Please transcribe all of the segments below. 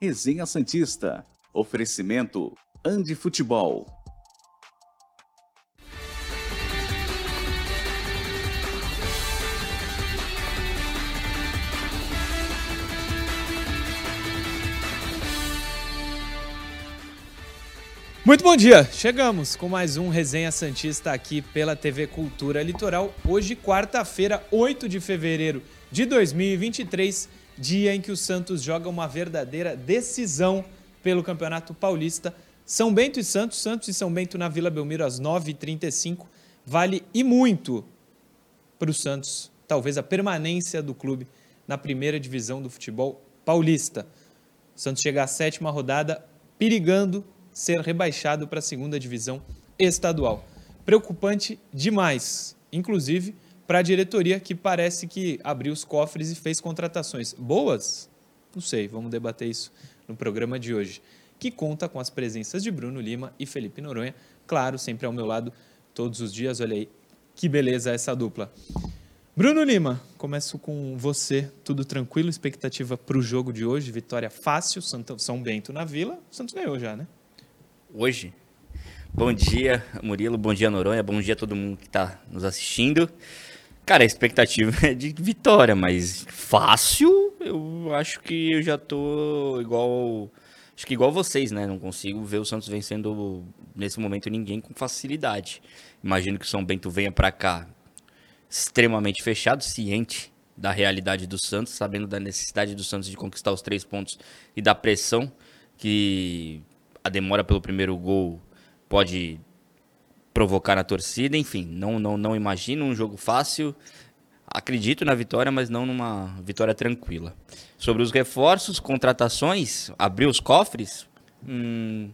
Resenha Santista. Oferecimento Andi Futebol. Muito bom dia! Chegamos com mais um Resenha Santista aqui pela TV Cultura Litoral. Hoje, quarta-feira, 8 de fevereiro de 2023, dia em que o Santos joga uma verdadeira decisão pelo Campeonato Paulista. São Bento e Santos, Santos e São Bento na Vila Belmiro às 9h35. Vale e muito para o Santos, talvez a permanência do clube na primeira divisão do futebol paulista. O Santos chega à sétima rodada perigando ser rebaixado para a segunda divisão estadual. Preocupante demais, inclusive para a diretoria que parece que abriu os cofres e fez contratações boas. Não sei, vamos debater isso no programa de hoje, que conta com as presenças de Bruno Lima e Felipe Noronha, claro, sempre ao meu lado todos os dias. Olha aí, que beleza essa dupla. Bruno Lima, começo com você. Tudo tranquilo? Expectativa para o jogo de hoje? Vitória fácil, São Bento na Vila. O Santos ganhou já, né? hoje. Bom dia, Murilo. Bom dia, Noronha. Bom dia a todo mundo que está nos assistindo. Cara, a expectativa é de vitória, mas fácil, eu acho que eu já tô igual. Acho que igual vocês, né? Não consigo ver o Santos vencendo nesse momento ninguém com facilidade. Imagino que o São Bento venha para cá extremamente fechado, ciente da realidade do Santos, sabendo da necessidade do Santos de conquistar os três pontos e da pressão que a demora pelo primeiro gol pode provocar na torcida, enfim, não, não, não imagino um jogo fácil. Acredito na vitória, mas não numa vitória tranquila. Sobre os reforços, contratações, abrir os cofres, hum,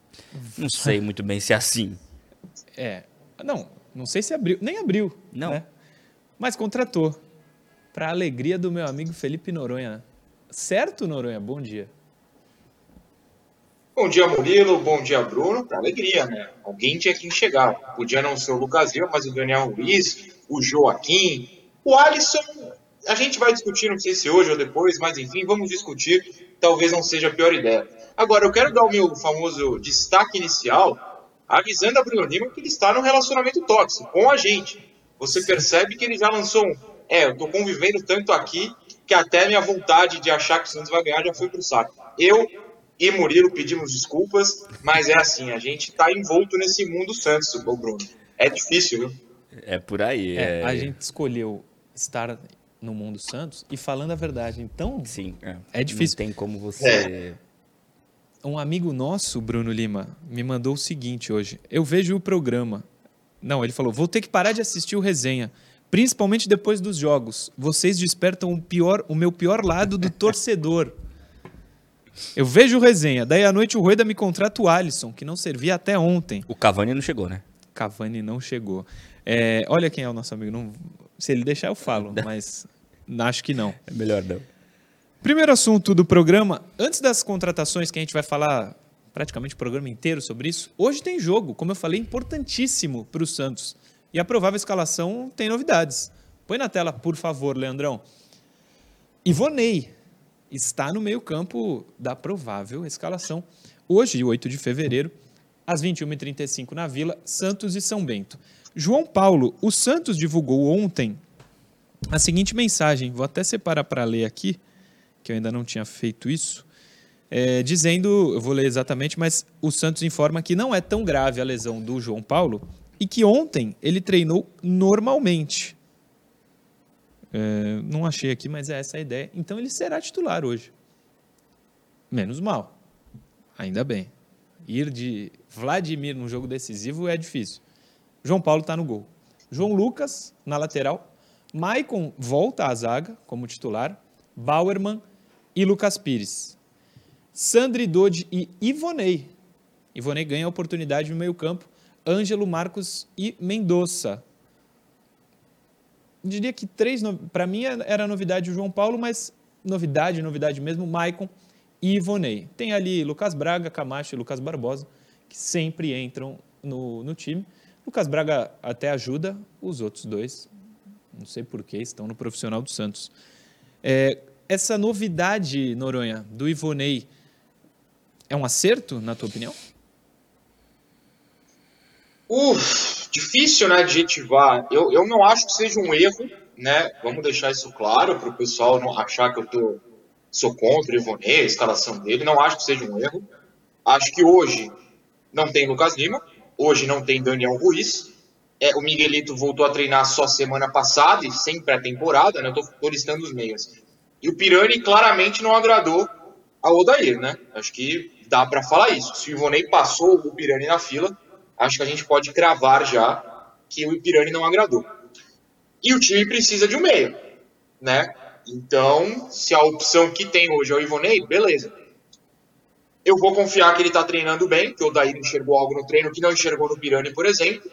não sei muito bem se é assim. É, não, não sei se abriu, nem abriu, não. Né? Mas contratou. Para alegria do meu amigo Felipe Noronha. Certo, Noronha? Bom dia. Bom dia, Murilo. Bom dia, Bruno. Pra alegria, né? Alguém tinha que chegar. Podia não ser o Lucas Lima, mas o Daniel Ruiz, o Joaquim, o Alisson. A gente vai discutir, não sei se hoje ou depois, mas enfim, vamos discutir. Talvez não seja a pior ideia. Agora, eu quero dar o meu famoso destaque inicial, avisando a Bruno Lima que ele está num relacionamento tóxico com a gente. Você percebe que ele já lançou um. É, eu tô convivendo tanto aqui que até minha vontade de achar que o Santos vai ganhar já foi pro saco. Eu e Murilo pedimos desculpas, mas é assim, a gente está envolto nesse mundo Santos, o Bruno. É difícil, viu? É por aí. É, é... A gente escolheu estar no mundo Santos e falando a verdade, então. Sim, é, é difícil. Não tem como você. É. Um amigo nosso, Bruno Lima, me mandou o seguinte hoje. Eu vejo o programa. Não, ele falou: vou ter que parar de assistir o resenha principalmente depois dos jogos. Vocês despertam o pior, o meu pior lado do torcedor. Eu vejo resenha. Daí à noite o Rueda me contrata o Alisson, que não servia até ontem. O Cavani não chegou, né? Cavani não chegou. É, olha quem é o nosso amigo. Não, se ele deixar, eu falo, mas acho que não. É melhor não. Primeiro assunto do programa, antes das contratações, que a gente vai falar praticamente o programa inteiro sobre isso, hoje tem jogo, como eu falei, importantíssimo para o Santos. E a provável escalação tem novidades. Põe na tela, por favor, Leandrão. Ivonei, está no meio-campo da provável escalação. Hoje, 8 de fevereiro, às 21h35 na Vila, Santos e São Bento. João Paulo, o Santos divulgou ontem a seguinte mensagem, vou até separar para ler aqui, que eu ainda não tinha feito isso, é, dizendo, eu vou ler exatamente, mas o Santos informa que não é tão grave a lesão do João Paulo e que ontem ele treinou normalmente. É, não achei aqui, mas é essa a ideia. Então ele será titular hoje. Menos mal. Ainda bem. Ir de Vladimir num jogo decisivo é difícil. João Paulo está no gol. João Lucas na lateral. Maicon volta à zaga como titular. Bauerman e Lucas Pires. Sandri Dodi e Ivonei. Ivonei ganha a oportunidade no meio-campo. Ângelo Marcos e Mendonça diria que três, para mim era novidade o João Paulo, mas novidade, novidade mesmo, Maicon e Ivonei. Tem ali Lucas Braga, Camacho e Lucas Barbosa, que sempre entram no, no time. Lucas Braga até ajuda, os outros dois, não sei porquê, estão no profissional do Santos. É, essa novidade, Noronha, do Ivonei, é um acerto, na tua opinião? Uf, difícil, né, adjetivar. Eu, eu não acho que seja um erro, né? Vamos deixar isso claro para o pessoal não achar que eu tô, sou contra o Ivonei, a escalação dele. Não acho que seja um erro. Acho que hoje não tem Lucas Lima, hoje não tem Daniel Ruiz. É, o Miguelito voltou a treinar só semana passada e sem pré-temporada, né? Eu tô listando os meias. E o Pirani claramente não agradou ao Odair, né? Acho que dá para falar isso. Se o Ivonei passou o Pirani na fila, acho que a gente pode cravar já que o Ipirani não agradou. E o time precisa de um meio, né? Então, se a opção que tem hoje é o Ivonei, beleza. Eu vou confiar que ele está treinando bem, que o Daíra enxergou algo no treino que não enxergou no Pirani, por exemplo.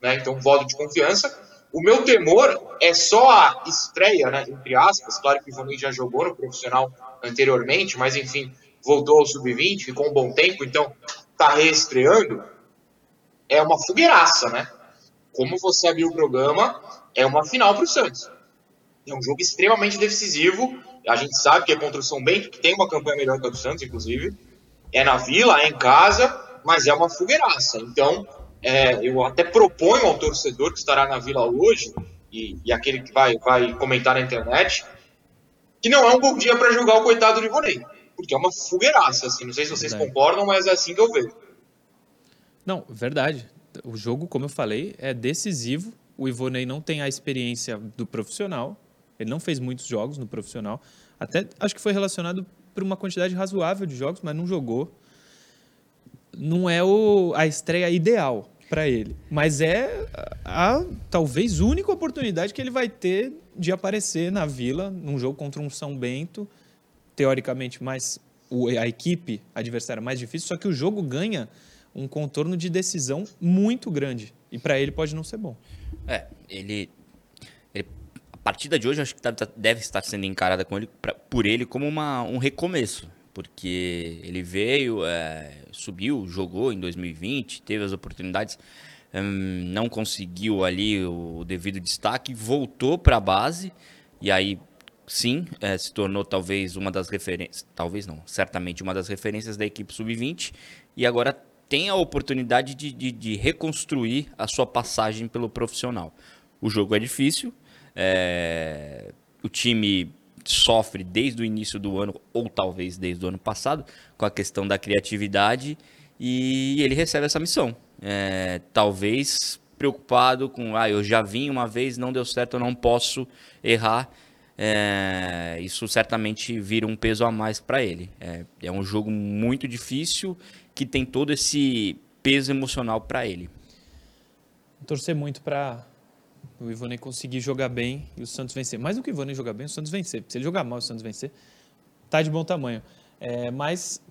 Né? Então, voto de confiança. O meu temor é só a estreia, né, entre aspas. Claro que o Ivonei já jogou no profissional anteriormente, mas enfim, voltou ao sub-20, ficou um bom tempo, então está reestreando. É uma fogueiraça, né? Como você abriu o programa, é uma final para o Santos. É um jogo extremamente decisivo. A gente sabe que é contra o São Bento, que tem uma campanha melhor que a do Santos, inclusive. É na Vila, é em casa, mas é uma fogueiraça. Então, é, eu até proponho ao torcedor que estará na Vila hoje, e, e aquele que vai, vai comentar na internet, que não é um bom dia para jogar o coitado do Ivonei. Porque é uma fogueiraça, assim. Não sei se vocês verdade. concordam, mas é assim que eu vejo. Não, verdade. O jogo, como eu falei, é decisivo. O Ivonei não tem a experiência do profissional. Ele não fez muitos jogos no profissional. Até acho que foi relacionado por uma quantidade razoável de jogos, mas não jogou. Não é o, a estreia ideal para ele, mas é a, a talvez única oportunidade que ele vai ter de aparecer na Vila num jogo contra um São Bento, teoricamente mais a equipe adversária mais difícil, só que o jogo ganha um contorno de decisão muito grande. E para ele pode não ser bom. É, ele, ele, A partida de hoje, acho que tá, tá, deve estar sendo encarada com ele, pra, por ele como uma, um recomeço. Porque ele veio, é, subiu, jogou em 2020, teve as oportunidades, hum, não conseguiu ali o devido destaque, voltou para a base e aí sim, é, se tornou talvez uma das referências, talvez não, certamente uma das referências da equipe sub-20 e agora tem a oportunidade de, de, de, reconstruir a sua passagem pelo profissional. O jogo é difícil, é... o time sofre desde o início do ano, ou talvez desde o ano passado, com a questão da criatividade, e ele recebe essa missão. É... Talvez preocupado com, ah, eu já vim uma vez, não deu certo, eu não posso errar. É, isso certamente vira um peso a mais para ele. É, é, um jogo muito difícil que tem todo esse peso emocional para ele. Torcer muito para o Ivone conseguir jogar bem e o Santos vencer. Mais do que o Ivone jogar bem, o Santos vencer. Se ele jogar mal, o Santos vencer, tá de bom tamanho. É, mas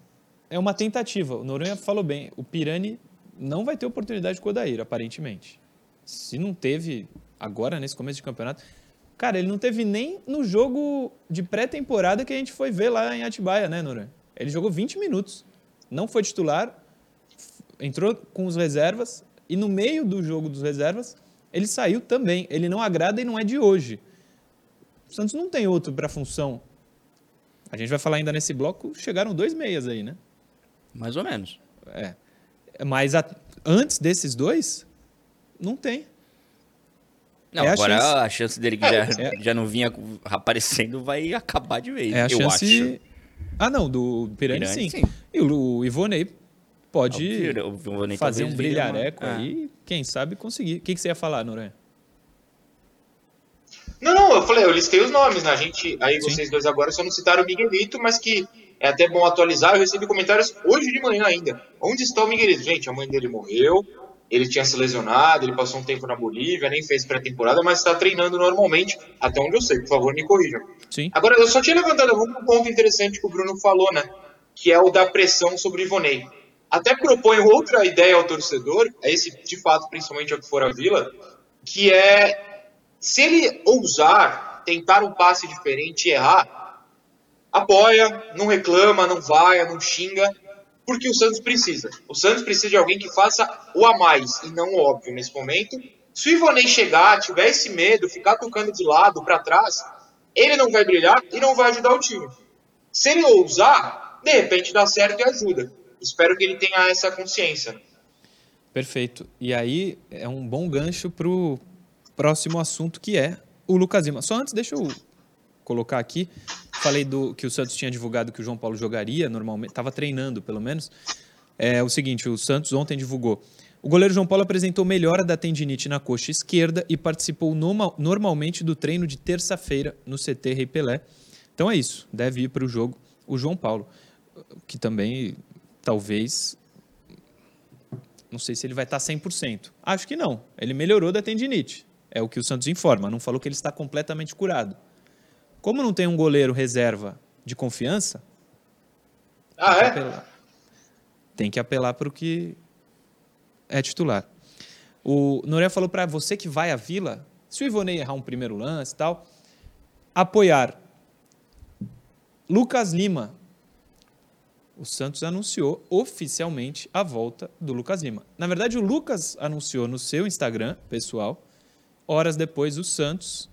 é uma tentativa. O Noronha falou bem. O Pirani não vai ter oportunidade com o Odair, aparentemente. Se não teve agora, nesse começo de campeonato. Cara, ele não teve nem no jogo de pré-temporada que a gente foi ver lá em Atibaia, né, Noronha? Ele jogou 20 minutos não foi titular, entrou com os reservas e no meio do jogo dos reservas ele saiu também. Ele não agrada e não é de hoje. O Santos não tem outro para a função. A gente vai falar ainda nesse bloco, chegaram dois meias aí, né? Mais ou menos. É. Mas a, antes desses dois, não tem. Não, é agora a chance. a chance, dele que já, é. já não vinha aparecendo vai acabar de vez. É a chance, acho. Ah, não, do Pirani, Pirani sim. sim. E o Ivonei pode o Ivonei fazer um brilhareco uma... aí, ah. quem sabe conseguir. O que, que você ia falar, Noronha? Não, não, eu falei, eu listei os nomes, né? A gente, aí sim. vocês dois agora só não citaram o Miguelito, mas que é até bom atualizar. Eu recebi comentários hoje de manhã ainda. Onde está o Miguelito? Gente, a mãe dele morreu, ele tinha se lesionado, ele passou um tempo na Bolívia, nem fez pré-temporada, mas está treinando normalmente, até onde eu sei, por favor, me corrijam. Sim. Agora, eu só tinha levantado um ponto interessante que o Bruno falou, né? Que é o da pressão sobre o Ivonei. Até proponho outra ideia ao torcedor, é esse, de fato, principalmente ao que for a Vila, que é, se ele ousar tentar um passe diferente e errar, apoia, não reclama, não vai, não xinga, porque o Santos precisa. O Santos precisa de alguém que faça o a mais e não o óbvio nesse momento. Se o Ivonei chegar, tiver esse medo, ficar tocando de lado para trás, ele não vai brilhar e não vai ajudar o time. Se ele ousar, de repente dá certo e ajuda. espero que ele tenha essa consciência. Perfeito. E aí é um bom gancho para o próximo assunto que é o Lucas Lima. Só antes, deixa eu colocar aqui. Falei do que o Santos tinha divulgado que o João Paulo jogaria normalmente, estava treinando pelo menos. É o seguinte, o Santos ontem divulgou. O goleiro João Paulo apresentou melhora da tendinite na coxa esquerda e participou normalmente do treino de terça-feira no CT Rei Pelé. Então é isso, deve ir para o jogo o João Paulo, que também talvez não sei se ele vai estar 100%. Acho que não. Ele melhorou da tendinite. É o que o Santos informa. Não falou que ele está completamente curado. Como não tem um goleiro reserva de confiança. Ah, tem é? Que apelar, tem que apelar para o que é titular. O Noronha falou para você que vai à Vila, se o Ivonei errar um primeiro lance e tal, apoiar Lucas Lima. O Santos anunciou oficialmente a volta do Lucas Lima. Na verdade, o Lucas anunciou no seu Instagram pessoal. Horas depois, o Santos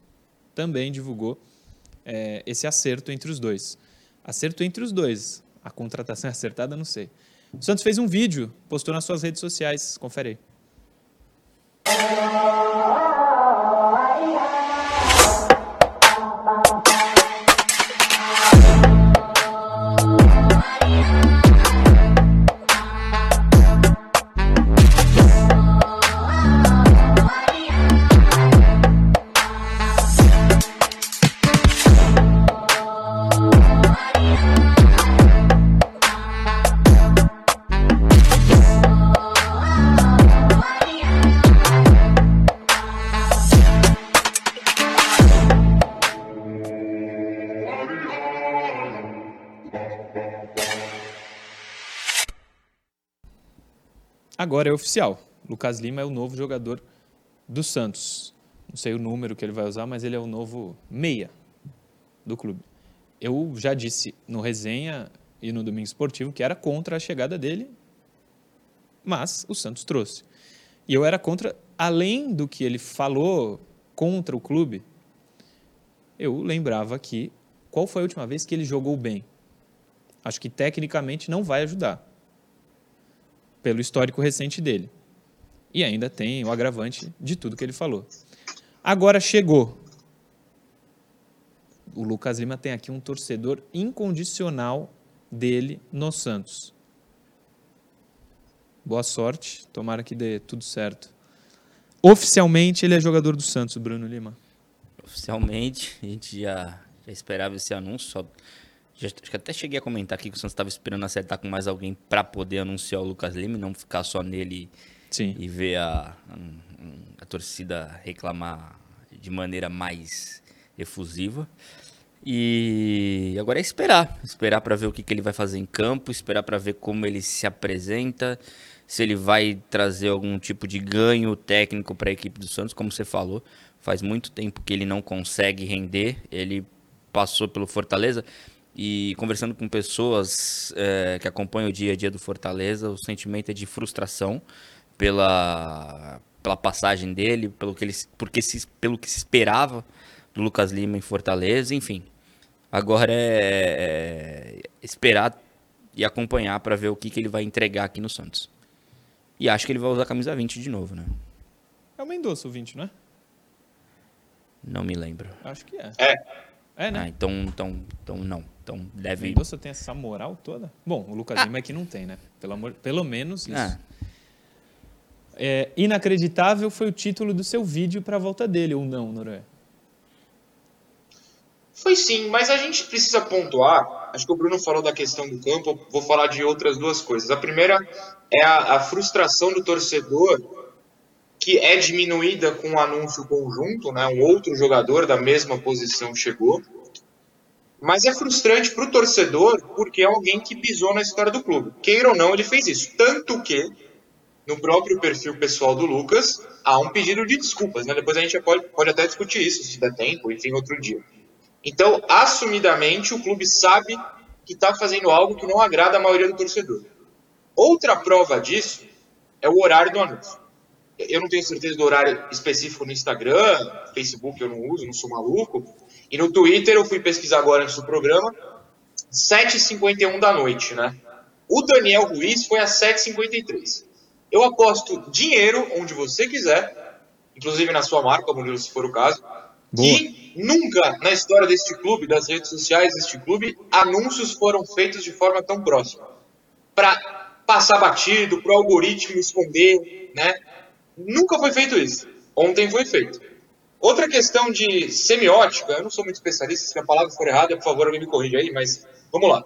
também divulgou é, esse acerto entre os dois. Acerto entre os dois. A contratação é acertada, não sei. O Santos fez um vídeo, postou nas suas redes sociais. Confere aí. Agora é oficial. Lucas Lima é o novo jogador do Santos. Não sei o número que ele vai usar, mas ele é o novo meia do clube. Eu já disse no resenha e no domingo esportivo que era contra a chegada dele, mas o Santos trouxe. E eu era contra, além do que ele falou contra o clube, eu lembrava que qual foi a última vez que ele jogou bem? Acho que tecnicamente não vai ajudar pelo histórico recente dele. E ainda tem o agravante de tudo que ele falou. Agora chegou. O Lucas Lima tem aqui um torcedor incondicional dele no Santos. Boa sorte, tomara que dê tudo certo. Oficialmente ele é jogador do Santos, Bruno Lima. Oficialmente, a gente já, já esperava esse anúncio, só já, acho que até cheguei a comentar aqui que o Santos estava esperando acertar com mais alguém para poder anunciar o Lucas Lima e não ficar só nele Sim. e ver a, a, a torcida reclamar de maneira mais efusiva. E agora é esperar, esperar para ver o que, que ele vai fazer em campo, esperar para ver como ele se apresenta, se ele vai trazer algum tipo de ganho técnico para a equipe do Santos, como você falou, faz muito tempo que ele não consegue render, ele passou pelo Fortaleza, e conversando com pessoas é, que acompanham o dia a dia do Fortaleza, o sentimento é de frustração pela, pela passagem dele, pelo que, ele, porque se, pelo que se esperava do Lucas Lima em Fortaleza, enfim. Agora é, é esperar e acompanhar para ver o que, que ele vai entregar aqui no Santos. E acho que ele vai usar a camisa 20 de novo, né? É o Mendonça o 20, não é? Não me lembro. Acho que é. É. É, né? Ah, então, então, então não. Então deve. Mendonça tem essa moral toda? Bom, o Lucas ah. Lima aqui não tem, né? Pelo, amor... Pelo menos isso. Ah. É, inacreditável foi o título do seu vídeo para a volta dele, ou não, Noronha? Foi sim, mas a gente precisa pontuar. Acho que o Bruno falou da questão do campo, vou falar de outras duas coisas. A primeira é a, a frustração do torcedor, que é diminuída com o anúncio conjunto, né? Um outro jogador da mesma posição chegou. Mas é frustrante para o torcedor porque é alguém que pisou na história do clube. Queira ou não, ele fez isso. Tanto que, no próprio perfil pessoal do Lucas, há um pedido de desculpas. Né? Depois a gente pode, pode até discutir isso, se der tempo, enfim, outro dia. Então, assumidamente, o clube sabe que está fazendo algo que não agrada a maioria do torcedor. Outra prova disso é o horário do anúncio. Eu não tenho certeza do horário específico no Instagram, Facebook eu não uso, não sou maluco, e no Twitter, eu fui pesquisar agora antes do programa, 7h51 da noite, né? O Daniel Ruiz foi a 7,53. Eu aposto dinheiro onde você quiser, inclusive na sua marca, Murilo, se for o caso, Boa. que nunca na história deste clube, das redes sociais deste clube, anúncios foram feitos de forma tão próxima. Para passar batido, para o algoritmo esconder, né? Nunca foi feito isso. Ontem foi feito. Outra questão de semiótica, eu não sou muito especialista, se a palavra for errada, por favor, alguém me corrija aí, mas vamos lá.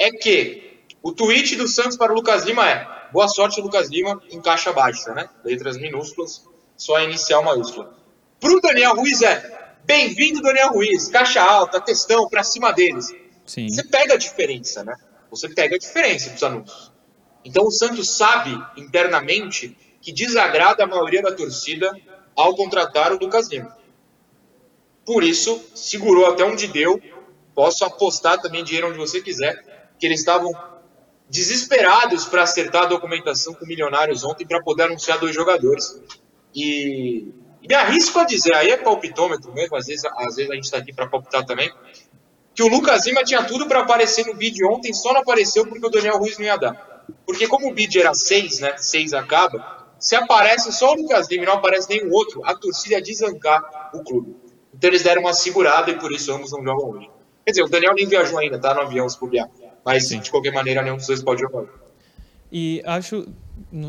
É que o tweet do Santos para o Lucas Lima é boa sorte, Lucas Lima, em caixa baixa, né? Letras minúsculas, só a inicial maiúscula. Para o Daniel Ruiz é bem-vindo, Daniel Ruiz, caixa alta, textão, para cima deles. Sim. Você pega a diferença, né? Você pega a diferença dos anúncios. Então o Santos sabe internamente que desagrada a maioria da torcida ao contratar o Lucas Lima. Por isso, segurou até onde deu. Posso apostar também dinheiro onde você quiser, que eles estavam desesperados para acertar a documentação com milionários ontem para poder anunciar dois jogadores. E, me arrisco a dizer, aí é palpitômetro mesmo, às vezes, às vezes a gente está aqui para palpitar também, que o Lucas Lima tinha tudo para aparecer no bid ontem, só não apareceu porque o Daniel Ruiz não ia dar. Porque como o bid era 6, né? 6 acaba, se aparece só o Lucas Lima e não aparece nenhum outro, a torcida ia desancar o clube. Então eles deram uma segurada e por isso ambos não jogam hoje. Quer dizer, o Daniel nem viajou ainda, tá no avião se puder. Mas Sim. de qualquer maneira nenhum dos dois pode jogar. E acho,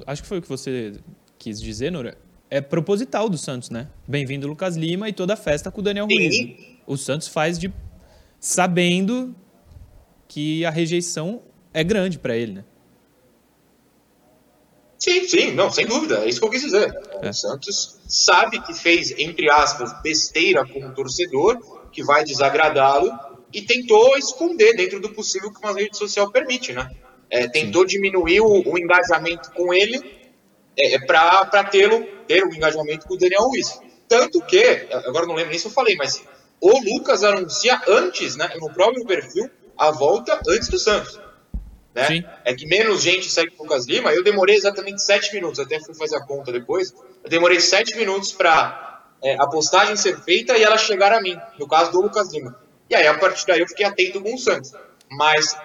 acho que foi o que você quis dizer, Nora. É proposital do Santos, né? Bem-vindo Lucas Lima e toda a festa com o Daniel Sim. Ruiz. O Santos faz de sabendo que a rejeição é grande para ele, né? Sim, sim, não, sem dúvida, é isso que eu quis dizer. É. O Santos sabe que fez, entre aspas, besteira com o torcedor, que vai desagradá-lo, e tentou esconder dentro do possível que uma rede social permite, né? É, tentou diminuir o, o engajamento com ele é, para tê-lo ter o engajamento com o Daniel Ruiz. Tanto que, agora não lembro nem se eu falei, mas o Lucas anuncia antes, né, no próprio perfil, a volta antes do Santos. Né? Sim. É que menos gente segue o Lucas Lima. Eu demorei exatamente sete minutos, até fui fazer a conta depois. Eu demorei sete minutos para é, a postagem ser feita e ela chegar a mim, no caso do Lucas Lima. E aí, a partir daí, eu fiquei atento com o Santos. Mas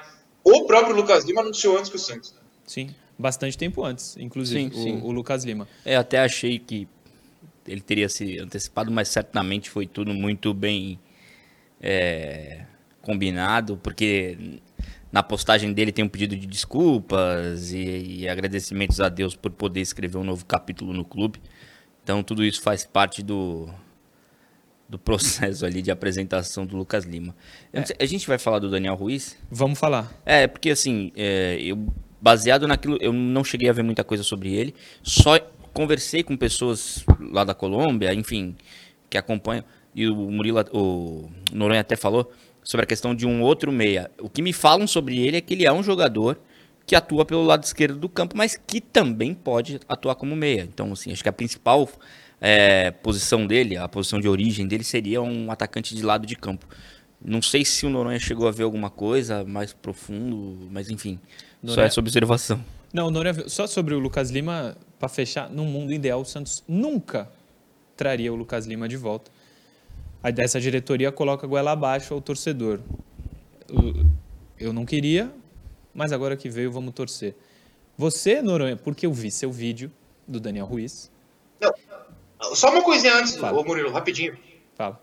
o próprio Lucas Lima anunciou antes que o Santos. Sim. Bastante tempo antes, inclusive, Sim, sim. O, o Lucas Lima. É, até achei que ele teria se antecipado, mas certamente foi tudo muito bem é, combinado, porque na postagem dele tem um pedido de desculpas e, e agradecimentos a Deus por poder escrever um novo capítulo no clube. Então tudo isso faz parte do, do processo ali de apresentação do Lucas Lima. Não sei, a gente vai falar do Daniel Ruiz? Vamos falar. É, porque assim, é, eu baseado naquilo, eu não cheguei a ver muita coisa sobre ele, só conversei com pessoas lá da Colômbia, enfim, que acompanham, e o Murilo, o Noronha até falou sobre a questão de um outro meia. O que me falam sobre ele é que ele é um jogador que atua pelo lado esquerdo do campo, mas que também pode atuar como meia. Então, assim, acho que a principal é, posição dele, a posição de origem dele seria um atacante de lado de campo. Não sei se o Noronha chegou a ver alguma coisa mais profundo, mas enfim, só Noronha- é sobre observação. Não, Nora, só sobre o Lucas Lima, para fechar, no mundo ideal, o Santos nunca traria o Lucas Lima de volta. Aí dessa diretoria coloca a goela abaixo ao torcedor. Eu não queria, mas agora que veio, vamos torcer. Você, Noronha, porque eu vi seu vídeo do Daniel Ruiz. Não, só uma coisinha antes, Fala. ô Murilo, rapidinho. Fala.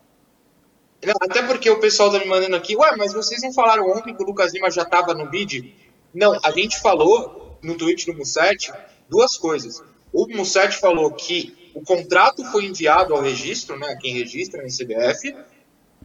Não, até porque o pessoal tá me mandando aqui, ué, mas vocês não falaram ontem que o Lucas Lima já estava no bid? Não, a gente falou no tweet do Musset duas coisas. O Musset falou que o contrato foi enviado ao registro, né, quem registra no CBF,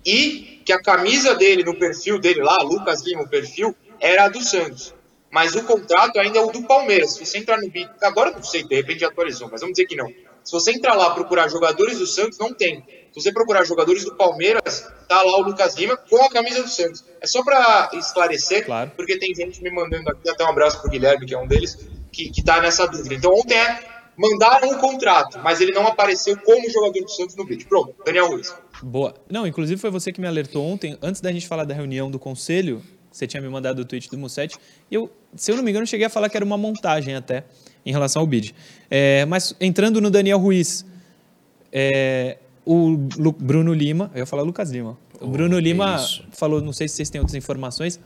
e que a camisa dele no perfil dele lá, Lucas Lima, o perfil, era a do Santos. Mas o contrato ainda é o do Palmeiras. Se você entrar no bid, agora não sei, de repente atualizou, mas vamos dizer que não. Se você entrar lá procurar jogadores do Santos, não tem. Se você procurar jogadores do Palmeiras, tá lá o Lucas Lima com a camisa do Santos. É só para esclarecer, Claro. porque tem gente me mandando aqui, até um abraço pro Guilherme, que é um deles, que, que tá nessa dúvida. Então ontem é, mandaram um contrato, mas ele não apareceu como jogador do Santos no bid. Pronto, Daniel Ruiz. Boa. Não, inclusive foi você que me alertou ontem, antes da gente falar da reunião do conselho, você tinha me mandado o tweet do Musset, e eu, se eu não me engano, cheguei a falar que era uma montagem até, em relação ao bid. É, mas entrando no Daniel Ruiz, é, o Lu- Bruno Lima, eu ia falar Lucas Lima, o Bruno que Lima isso. falou, não sei se vocês têm outras informações,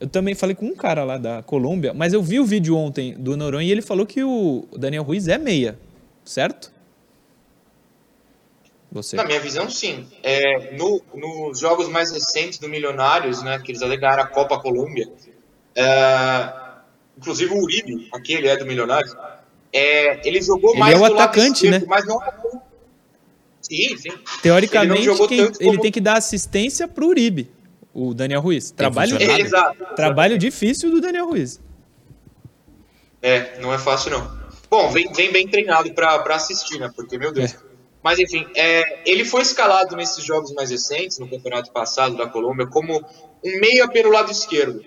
Eu também falei com um cara lá da Colômbia, mas eu vi o vídeo ontem do Noronha e ele falou que o Daniel Ruiz é meia, certo? Você. Na minha visão, sim. É, no, nos jogos mais recentes do Milionários, né, que eles alegaram a Copa Colômbia, é, inclusive o Uribe, aquele é do Milionários, é, ele jogou ele mais é o atacante, esquerdo, né? mas não Sim, sim. Teoricamente, Ele quem- ele tem que dar assistência pro Uribe, o Daniel Ruiz. Trabalho. É, exato. trabalho difícil do Daniel Ruiz. É, não é fácil não. Bom, vem, vem bem treinado pra pra assistir, né? Porque, meu Deus. É. Mas, enfim, é, ele foi escalado nesses jogos mais recentes, no campeonato passado da Colômbia, como um meia pelo lado esquerdo.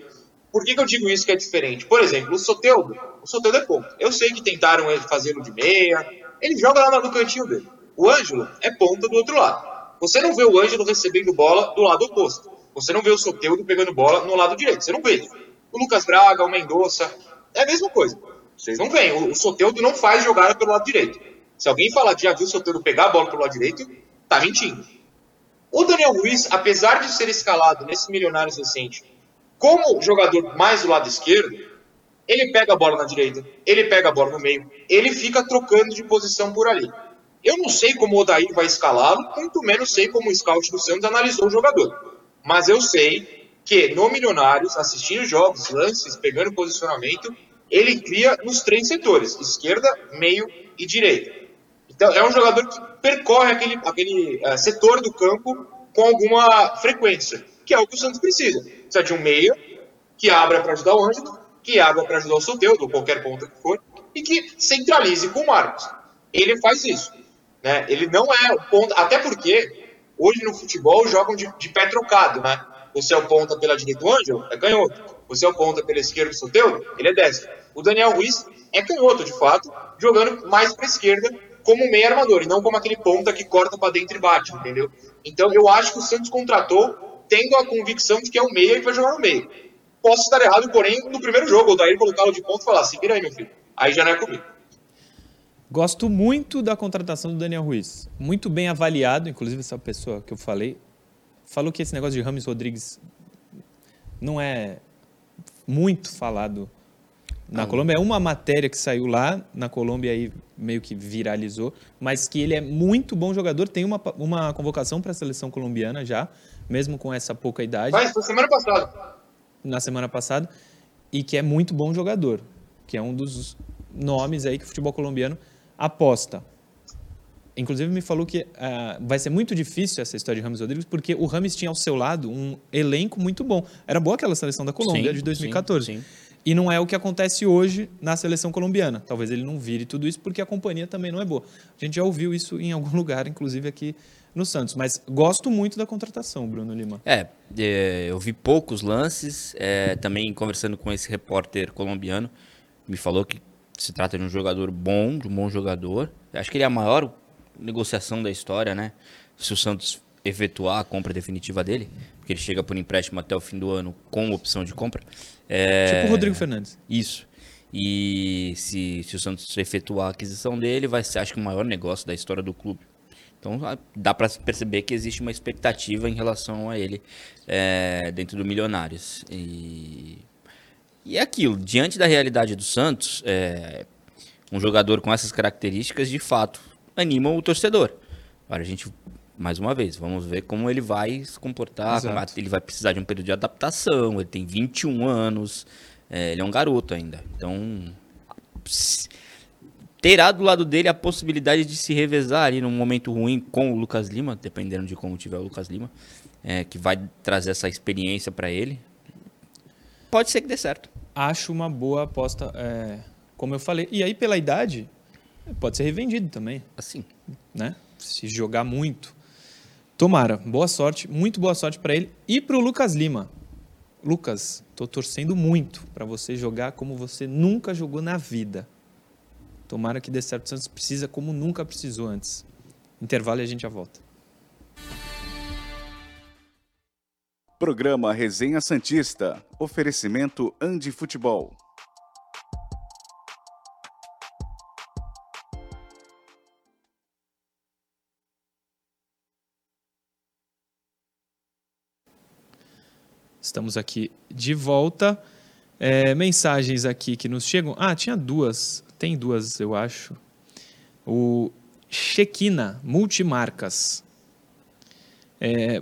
Por que, que eu digo isso que é diferente? Por exemplo, o Soteudo. O Soteudo é ponta. Eu sei que tentaram ele fazê-lo de meia. Ele joga lá no cantinho dele. O Ângelo é ponta do outro lado. Você não vê o Ângelo recebendo bola do lado oposto. Você não vê o Soteudo pegando bola no lado direito. Você não vê. O Lucas Braga, o Mendonça, é a mesma coisa. Vocês não veem. O, Soteudo não faz jogada pelo lado direito. Se alguém falar que já viu o Soteudo pegar a bola pelo lado direito, tá mentindo. O Daniel Ruiz, apesar de ser escalado nesse Milionários recente como jogador mais do lado esquerdo, ele pega a bola na direita, ele pega a bola no meio, ele fica trocando de posição por ali. Eu não sei como o Odair vai escalá-lo, muito menos sei como o scout do Santos analisou o jogador. Mas eu sei que no Milionários, assistindo jogos, lances, pegando posicionamento, ele cria nos três setores: esquerda, meio e direita. Então é um jogador que percorre aquele, aquele eh, setor do campo com alguma frequência, que é o que o Santos precisa. Precisa de um meia que abra para ajudar o Ângelo, que abra para ajudar o Soteldo, ou qualquer ponta que for, e que centralize com o Marcos. Ele faz isso. Né? Ele não é o ponta, até porque hoje no futebol jogam de, de pé trocado, né? Você é o ponta pela direita do Ângelo, é canhoto. Você é o ponta pela esquerda do Soteldo, ele é destro. O Daniel Ruiz é canhoto, de fato, jogando mais para esquerda como meio armador, e não como aquele ponta que corta para dentro e bate, entendeu? Então eu acho que o Santos contratou tendo a convicção de que é o meia e vai jogar no meio. Posso estar errado, porém, no primeiro jogo, o Daí colocá-lo de ponto e falar, se vira aí, meu filho. Aí já não é comigo. Gosto muito da contratação do Daniel Ruiz. Muito bem avaliado, inclusive essa pessoa que eu falei, falou que esse negócio de Rames Rodrigues não é muito falado na Colômbia. É uma matéria que saiu lá na Colômbia e meio que viralizou, mas que ele é muito bom jogador, tem uma, uma convocação para a seleção colombiana já, mesmo com essa pouca idade Mas foi semana passada. na semana passada e que é muito bom jogador, que é um dos nomes aí que o futebol colombiano aposta. Inclusive me falou que ah, vai ser muito difícil essa história de Rames Rodrigues porque o Rames tinha ao seu lado um elenco muito bom. Era boa aquela seleção da Colômbia Sim, de 2014. sim, sim. E não é o que acontece hoje na seleção colombiana. Talvez ele não vire tudo isso porque a companhia também não é boa. A gente já ouviu isso em algum lugar, inclusive aqui no Santos. Mas gosto muito da contratação, Bruno Lima. É, é, eu vi poucos lances, é, também conversando com esse repórter colombiano, me falou que se trata de um jogador bom, de um bom jogador. Acho que ele é a maior negociação da história, né? Se o Santos efetuar a compra definitiva dele, porque ele chega por empréstimo até o fim do ano com opção de compra. É, Tipo o Rodrigo Fernandes. Isso. E se, se o Santos efetuar a aquisição dele, vai ser, acho que, o maior negócio da história do clube. Então dá para perceber que existe uma expectativa em relação a ele é, dentro do Milionários. E, e é aquilo, diante da realidade do Santos, é, um jogador com essas características, de fato, anima o torcedor. Agora a gente, mais uma vez, vamos ver como ele vai se comportar. Exato. ele vai precisar de um período de adaptação, ele tem 21 anos, é, ele é um garoto ainda. Então, terá do lado dele a possibilidade de se revezar ali num momento ruim com o Lucas Lima, dependendo de como tiver o Lucas Lima, é, que vai trazer essa experiência para ele. Pode ser que dê certo. Acho uma boa aposta, é, como eu falei. E aí, pela idade, pode ser revendido também, Assim. né? Se jogar muito. Tomara. Boa sorte, muito boa sorte para ele. E para o Lucas Lima. Lucas, tô torcendo muito para você jogar como você nunca jogou na vida. Tomara que dê certo. O Santos precisa como nunca precisou antes. Intervalo e a gente já volta. Programa Resenha Santista. Oferecimento Andi Futebol. Estamos aqui de volta. É, mensagens aqui que nos chegam. Ah, tinha duas. Tem duas, eu acho. O Chequina, multimarcas. É,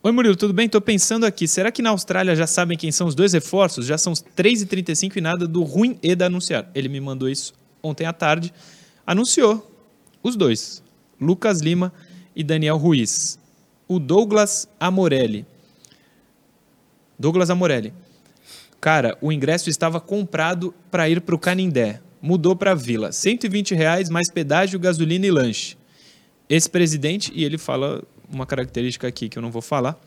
Oi, Murilo, tudo bem? Estou pensando aqui. Será que na Austrália já sabem quem são os dois reforços? Já são 3h35 e nada do ruim e da anunciar. Ele me mandou isso ontem à tarde. Anunciou os dois, Lucas Lima e Daniel Ruiz. O Douglas Amorelli. Douglas Amorelli. Cara, o ingresso estava comprado para ir para o Canindé. Mudou para a Vila. 120 reais mais pedágio, gasolina e lanche. Esse presidente, e ele fala uma característica aqui que eu não vou falar.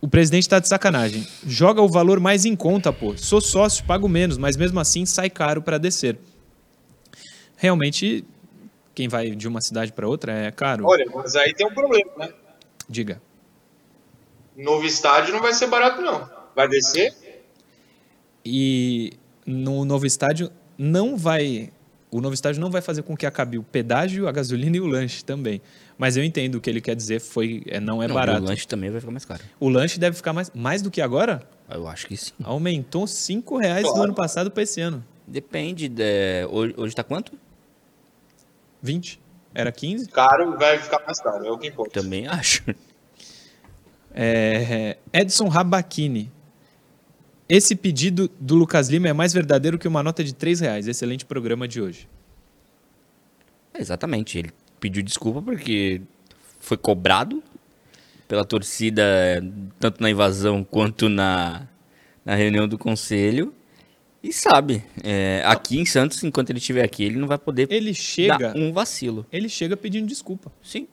O presidente está de sacanagem. Joga o valor mais em conta, pô. Sou sócio, pago menos, mas mesmo assim sai caro para descer. Realmente, quem vai de uma cidade para outra é caro. Olha, mas aí tem um problema, né? Diga. Novo estádio não vai ser barato, não. Vai descer? E no novo estádio não vai. O novo estádio não vai fazer com que acabe o pedágio, a gasolina e o lanche também. Mas eu entendo o que ele quer dizer, foi, é, não é Não, barato. O lanche também vai ficar mais caro. O lanche deve ficar mais, mais do que agora? Eu acho que sim. Aumentou 5 reais do Claro. ano passado para esse ano. Depende. De... Hoje, hoje tá quanto? 20? Era 15? Caro vai ficar mais caro, é o que importa. Também acho. É, Edson Rabachini. Esse pedido do Lucas Lima é mais verdadeiro que uma nota de 3 reais. Excelente programa de hoje. Exatamente. Ele pediu desculpa porque foi cobrado pela torcida, tanto na invasão quanto na, na reunião do conselho. E sabe, é, aqui em Santos, enquanto ele estiver aqui, ele não vai poder Ele chega, dar um vacilo. ele chega pedindo desculpa. Sim.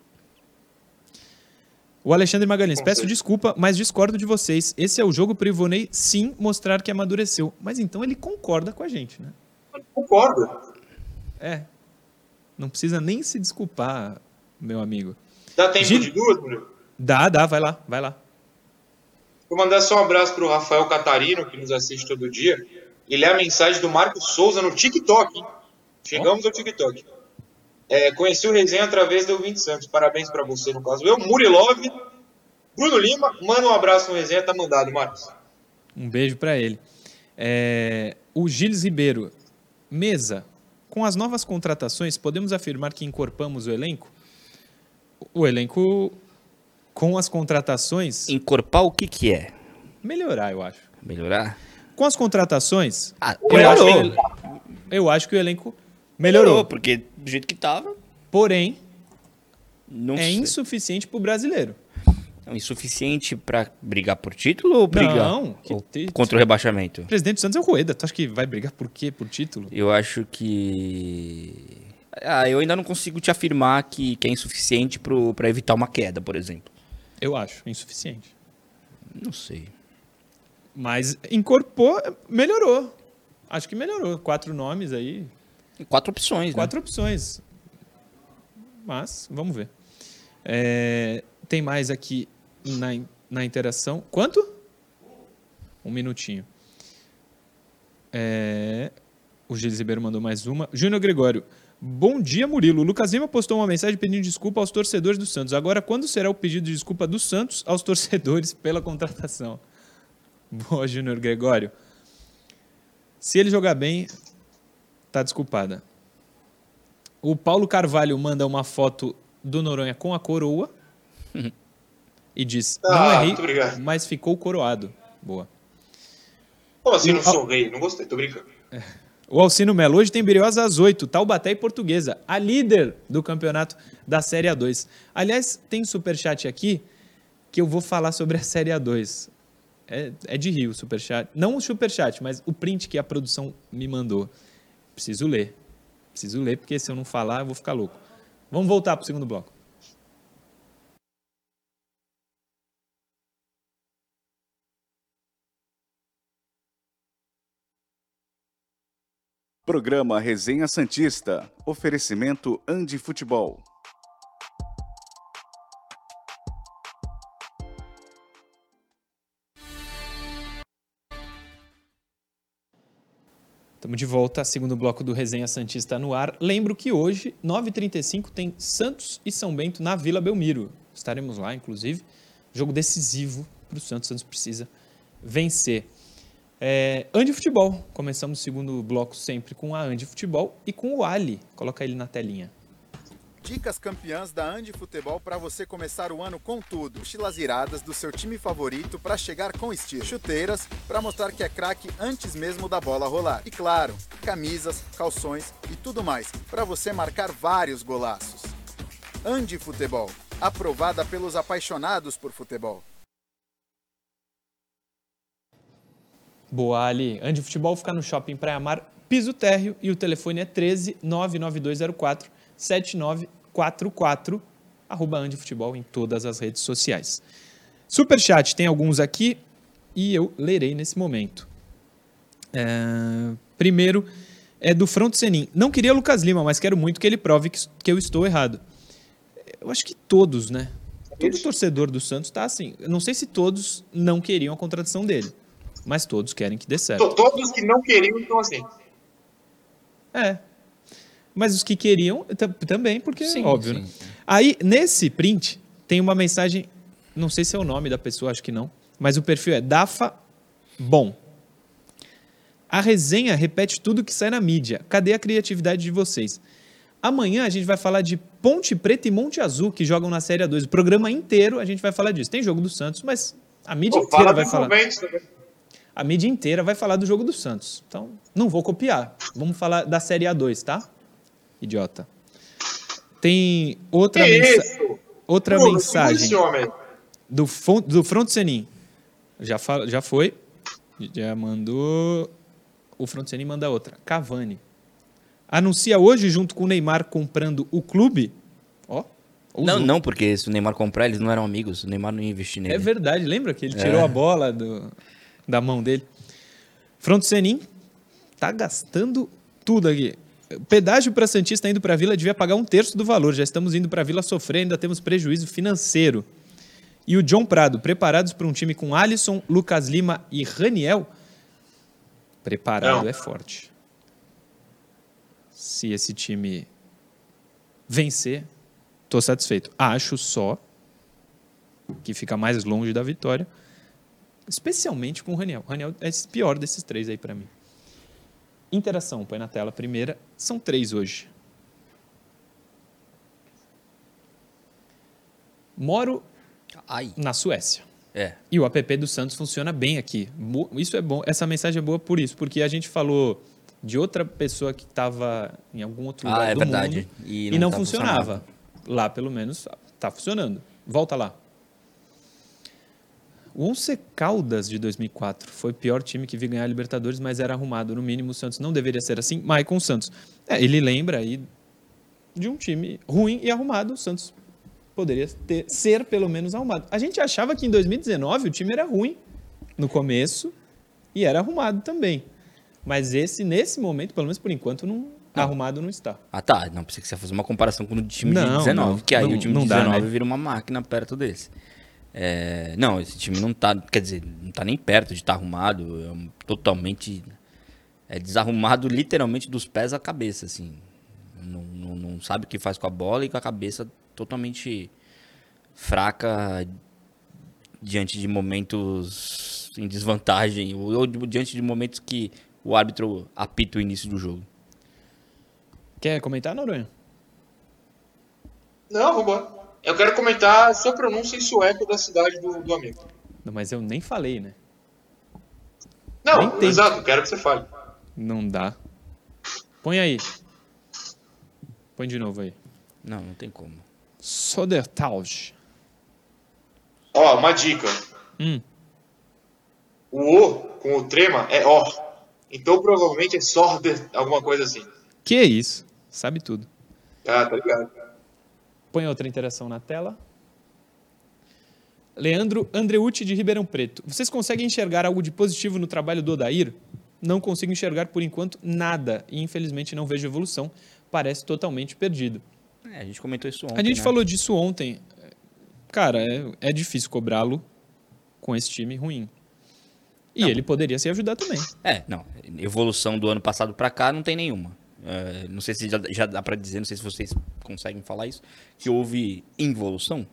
O Alexandre Magalhães, peço desculpa, mas discordo de vocês. Esse é o jogo para o Ivonei sim mostrar que amadureceu. Mas então ele concorda com a gente, né? Concordo. É. Não precisa nem se desculpar, meu amigo. Dá tempo Gil- de duas, Bruno? Dá, dá, vai lá, vai lá. Vou mandar só um abraço pro Rafael Catarino, que nos assiste todo dia. Ele é a mensagem do Marcos Souza no TikTok. hein? Chegamos ao TikTok. É, conheci o resenha através do 20 Santos. Parabéns pra você, no caso. Eu, Murilov, Bruno Lima, manda um abraço no resenha, tá mandado, Marcos. Um beijo para ele. É, o Gilles Ribeiro. Mesa. Com as novas contratações, podemos afirmar que encorpamos o elenco? O elenco, com as contratações, Encorpar o que que é? melhorar, eu acho. Melhorar? Com as contratações, Ah, eu acho, melhorou. que, eu acho que o elenco Melhorou, melhorou. porque do jeito que tava, Porém, não é sei. insuficiente para o brasileiro. É insuficiente pra brigar por título ou brigar Não, ou te- contra o rebaixamento? O presidente do Santos é o Rueda. Tu acha que vai brigar por quê? Por título? Eu acho que. Ah, eu ainda não consigo te afirmar que, que é insuficiente pro, pra evitar uma queda, por exemplo. Eu acho insuficiente. Não sei. Mas incorporou, melhorou. Acho que melhorou. Quatro nomes aí, Tem Quatro opções, quatro opções. Mas, vamos ver. É, tem mais aqui na, na interação. Quanto? Um minutinho. É, o Gilles Ribeiro mandou mais uma. Júnior Gregório. Bom dia, Murilo. O Lucas Lima postou uma mensagem pedindo desculpa aos torcedores do Santos. Agora, quando será o pedido de desculpa do Santos aos torcedores pela contratação? Boa, Júnior Gregório. Se ele jogar bem, tá desculpada. O Paulo Carvalho manda uma foto do Noronha com a coroa e diz: Não Ah, muito obrigado. mas ficou coroado. Boa. Como assim, não sou rei? Não gostei, tô brincando. O Alcino Melo, hoje tem Briosa às 8, Taubaté e Portuguesa, a líder do campeonato da Série A2. Aliás, tem superchat aqui que eu vou falar sobre a Série A2. É, é de rio o superchat. Não o superchat, mas o print que a produção me mandou. Preciso ler. Preciso ler, porque se eu não falar, eu vou ficar louco. Vamos voltar para o segundo bloco. Programa Resenha Santista. Oferecimento Andi Futebol. Estamos de volta, segundo bloco do Resenha Santista no ar. Lembro que hoje, 9h35, tem Santos e São Bento na Vila Belmiro. Estaremos lá, inclusive. Jogo decisivo para o Santos. Santos precisa vencer. É, Andi Futebol. Começamos o segundo bloco sempre com a Andi Futebol e com o Ali. Coloca ele na telinha. Dicas campeãs da Andi Futebol para você começar o ano com tudo. Mochilas iradas do seu time favorito para chegar com estilo. Chuteiras para mostrar que é craque antes mesmo da bola rolar. E claro, camisas, calções e tudo mais para você marcar vários golaços. Andi Futebol, aprovada pelos apaixonados por futebol. Boa, Ali. Andi Futebol fica no Shopping Praia Mar, piso térreo e o telefone é 13 99204 7944, arroba Futebol em todas as redes sociais. Superchat, tem alguns aqui e eu lerei nesse momento. É, primeiro é do Front Senin. Não queria Lucas Lima, mas quero muito que ele prove que, que eu estou errado. Eu acho que todos, né? Todo Isso. torcedor do Santos está assim. Eu não sei se todos não queriam a contratação dele, mas todos querem que dê certo. To- Todos que não queriam estão assim. É. Mas os que queriam tam- também, porque Sim, é óbvio, sim. né? Aí, nesse print, tem uma mensagem, não sei se é o nome da pessoa, acho que não, mas o perfil é Dafa Bom. A resenha repete tudo que sai na mídia. Cadê a criatividade de vocês? Amanhã a gente vai falar de Ponte Preta e Monte Azul, que jogam na Série A2. O programa inteiro a gente vai falar disso. Tem jogo do Santos, mas a mídia Pô, inteira fala vai do falar a mídia inteira vai falar do jogo do Santos. Então, não vou copiar. Vamos falar da Série A2, tá? Idiota. Tem outra, Que mensa- isso? outra segura mensagem do, do Front Senin. Já, fa- já foi. Já mandou. O Front Senin manda outra. Cavani. Anuncia hoje, junto com o Neymar, comprando o clube. Ó. Não, não, porque se o Neymar comprar, eles não eram amigos. O Neymar não ia investir nele. É verdade, lembra que ele É. tirou a bola do- da mão dele? Front Senin tá gastando tudo aqui. O pedágio para Santista indo para a Vila devia pagar um terço do valor. Já estamos indo para a Vila sofrer, ainda temos prejuízo financeiro. E o John Prado, preparados para um time com Alisson, Lucas Lima e Raniel? Preparado Não. é forte. Se esse time vencer, tô satisfeito. Acho só que fica mais longe da vitória, especialmente com o Raniel. O Raniel é esse pior desses três aí para mim. Interação, põe na tela a primeira. São três hoje. Moro Ai. na Suécia. É. E o app do Santos funciona bem aqui. Isso é bom. Essa mensagem é boa por isso, porque a gente falou de outra pessoa que estava em algum outro lugar Ah, é do verdade. mundo E e não não, tá funcionava. Lá, pelo menos, está funcionando. Volta lá. O Once Caldas de 2004 foi o pior time que vi ganhar a Libertadores, mas era arrumado. No mínimo, o Santos não deveria ser assim. Maicon Santos. É, ele lembra aí de um time ruim e arrumado. O Santos poderia ter, ser pelo menos arrumado. A gente achava que em 2019 o time era ruim no começo e era arrumado também. Mas esse, nesse momento, pelo menos por enquanto, não, arrumado não está. Ah, tá. Não pensei que você fazer uma comparação com o time de Não, 19. não. que aí Não- o time não de dá, 19 né? vira uma máquina perto desse. É, não, esse time não tá. Quer dizer, não tá nem perto de estar arrumado. É um- totalmente. É desarrumado literalmente dos pés à cabeça, assim. Não, não, não sabe o que faz com a bola e com a cabeça totalmente fraca diante de momentos em desvantagem ou, ou diante de momentos que o árbitro apita o início do jogo. Quer comentar, Noronha? Não, vambora. Eu quero comentar a sua pronúncia em sueco da cidade do, do amigo. Não, mas eu nem falei, né? Não, exato, quero que você fale. Não dá. Põe aí. Põe de novo aí. Não, não tem como. Sodertalj. Ó, uma dica. Hum. O O com o trema é O. Então provavelmente é sorder, alguma coisa assim. Que isso? Sabe tudo. Ah, tá ligado. Põe outra interação na tela. Leandro Andreucci de Ribeirão Preto. Vocês conseguem enxergar algo de positivo no trabalho do Odair? Não consigo enxergar por enquanto nada e infelizmente não vejo evolução. Parece totalmente perdido. É, a gente comentou isso ontem. A gente né? falou disso ontem. Cara, é, é difícil cobrá-lo com esse time ruim. E ele poderia se ajudar também. É, não. Evolução do ano passado pra cá não tem nenhuma. É, não sei se já, já dá pra dizer, não sei se vocês conseguem falar isso, que houve involução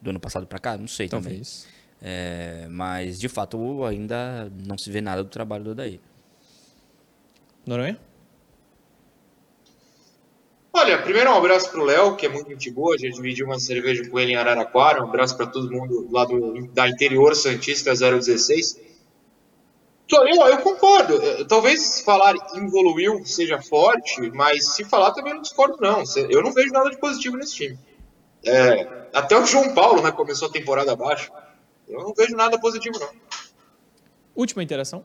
do ano passado pra cá, não sei também. Talvez. É, mas, de fato, ainda não se vê nada do trabalho do Odair. Noronha? Olha, primeiro um abraço pro Léo, que é muito gente boa, já dividi uma cerveja com ele em Araraquara. Um abraço para todo mundo lá do, da interior Santista 016. Eu, eu concordo. Talvez falar evoluiu seja forte, mas se falar também não discordo, não. Eu não vejo nada de positivo nesse time. É, até o João Paulo né, começou a temporada abaixo. Eu não vejo nada positivo, não. Última interação.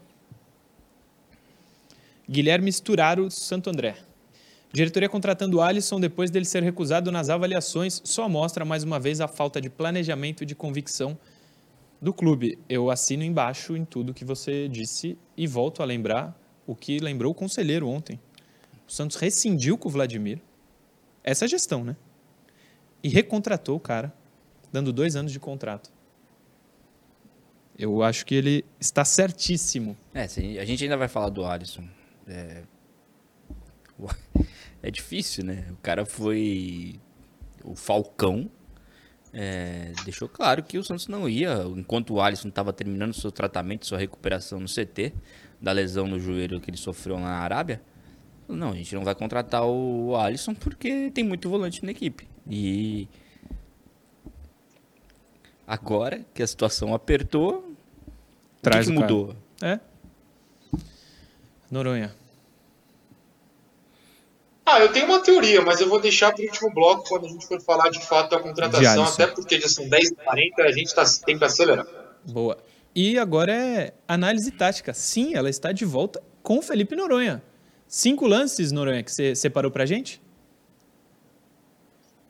Guilherme Sturaro Santo André. Diretoria contratando Alisson depois dele ser recusado nas avaliações só mostra mais uma vez a falta de planejamento e de convicção do clube. Eu assino embaixo em tudo que você disse e volto a lembrar o que lembrou o conselheiro ontem. O Santos rescindiu com o Vladimir. Essa é gestão, né? E recontratou o cara, dando dois anos de contrato. Eu acho que ele está certíssimo. É, a gente ainda vai falar do Alisson. É, é difícil, né? O cara foi o Falcão. É, deixou claro que o Santos não ia, enquanto o Alisson estava terminando seu tratamento, sua recuperação no CT, da lesão no joelho que ele sofreu na Arábia. Não, a gente não vai contratar o Alisson porque tem muito volante na equipe. E agora que a situação apertou, Traz o que, que mudou? É. Noronha. Ah, eu tenho uma teoria, mas eu vou deixar para o último bloco quando a gente for falar de fato da contratação, até porque já são 10h40 a gente tá, tem que acelerar. Boa. E agora é análise tática. Sim, ela está de volta com o Felipe Noronha. Cinco lances, Noronha, que você separou para a gente?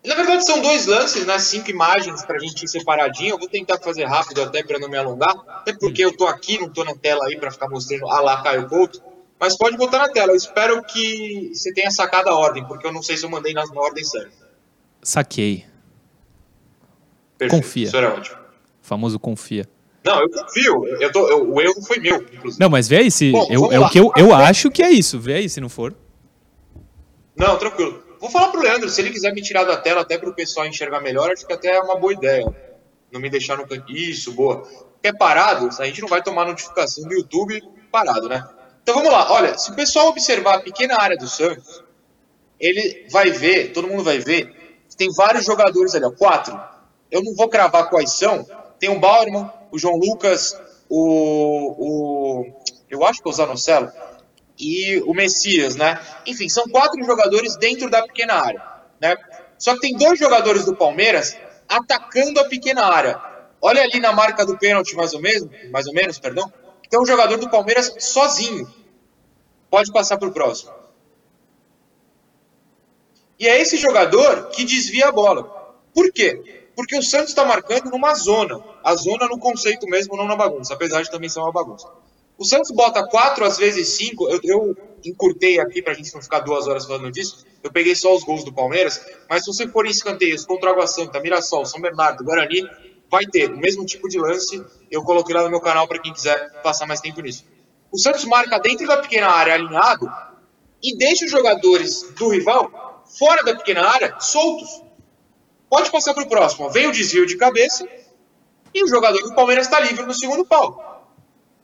Na verdade, são dois lances, né? Cinco imagens para a gente ir separadinho. Eu vou tentar fazer rápido até para não me alongar. Até porque eu tô aqui, não tô na tela aí para ficar mostrando a lá Caio Couto. Mas pode botar na tela. Eu espero que você tenha sacado a ordem, porque eu não sei se eu mandei na ordem certa. Saquei. Perfeito. Confia. Isso era ótimo. O famoso confia. Não, eu confio. Eu tô, eu, o erro foi meu, inclusive. Não, mas vê aí se. Bom, eu, é o que eu, eu acho que é isso. Vê aí se não for. Não, tranquilo. Vou falar pro Leandro, se ele quiser me tirar da tela até pro pessoal enxergar melhor, acho que até é uma boa ideia. Não me deixar no canto. Isso, boa. Porque é parado, a gente não vai tomar notificação do YouTube parado, né? Então vamos lá, olha, se o pessoal observar a pequena área do Santos, ele vai ver, todo mundo vai ver, tem vários jogadores ali, ó, quatro. Eu não vou cravar quais são. Tem o Bauerman, o João Lucas, o, o eu acho que é o Zanocelo, e o Messias, né? Enfim, são quatro jogadores dentro da pequena área, né? Só que tem dois jogadores do Palmeiras atacando a pequena área. Olha ali na marca do pênalti, mais ou menos, mais ou menos, perdão. Tem um jogador do Palmeiras sozinho. Pode passar para o próximo. E é esse jogador que desvia a bola. Por quê? Porque o Santos está marcando numa zona. A zona no conceito mesmo, não na bagunça, apesar de também ser uma bagunça. O Santos bota 4 às vezes 5. Eu, eu encurtei aqui para a gente não ficar duas horas falando disso. Eu peguei só os gols do Palmeiras. Mas se você for em escanteios contra Água Santa, Mirassol, São Bernardo, Guarani, vai ter o mesmo tipo de lance. Eu coloquei lá no meu canal para quem quiser passar mais tempo nisso. O Santos marca dentro da pequena área alinhado e deixa os jogadores do rival fora da pequena área soltos. Pode passar para o próximo. Vem o desvio de cabeça e o jogador do Palmeiras está livre no segundo pau.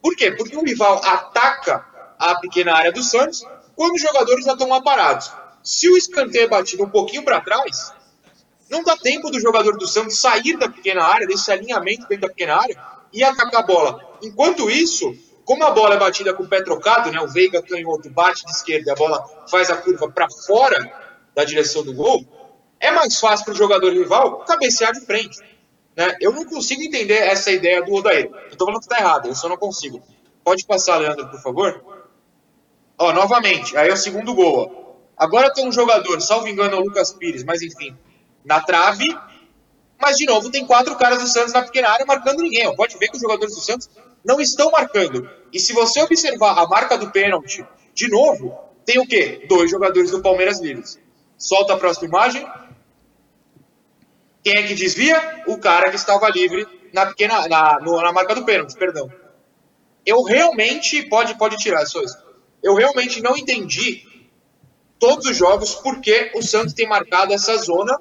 Por quê? Porque o rival ataca a pequena área do Santos quando os jogadores já estão lá parados. Se o escanteio é batido um pouquinho para trás, não dá tempo do jogador do Santos sair da pequena área, desse alinhamento dentro da pequena área e atacar a bola. Enquanto isso, como a bola é batida com o pé trocado, né, o Veiga canhoto bate de esquerda e a bola faz a curva para fora da direção do gol, é mais fácil para o jogador rival cabecear de frente. Né? Eu não consigo entender essa ideia do Odair. Eu estou falando que está errado, eu só não consigo. Pode passar, Leandro, por favor? Ó, novamente, aí é o segundo gol. Ó. Agora tem um jogador, salvo engano é o Lucas Pires, mas enfim, na trave, mas de novo tem quatro caras do Santos na pequena área marcando ninguém. Pode ver que os jogadores do Santos não estão marcando. E se você observar a marca do pênalti, de novo, tem o quê? Dois jogadores do Palmeiras livres. Solta a próxima imagem. Quem é que desvia? O cara que estava livre na pequena na, na marca do pênalti, perdão. Eu realmente pode pode tirar só isso. Eu realmente não entendi todos os jogos porque o Santos tem marcado essa zona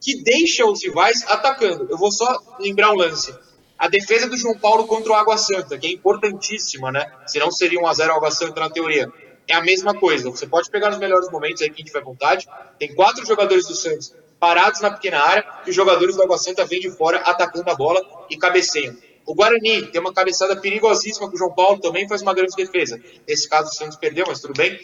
que deixa os rivais atacando. Eu vou só lembrar um lance. A defesa do João Paulo contra o Água Santa, que é importantíssima, né? Senão seria um a 0 Água Santa na teoria. É a mesma coisa. Você pode pegar nos melhores momentos aí, quem tiver vontade. Tem quatro jogadores do Santos parados na pequena área e os jogadores do Água Santa vêm de fora atacando a bola e cabeceiam. O Guarani tem uma cabeçada perigosíssima com o João Paulo, também faz uma grande defesa. Nesse caso, o Santos perdeu, mas tudo bem.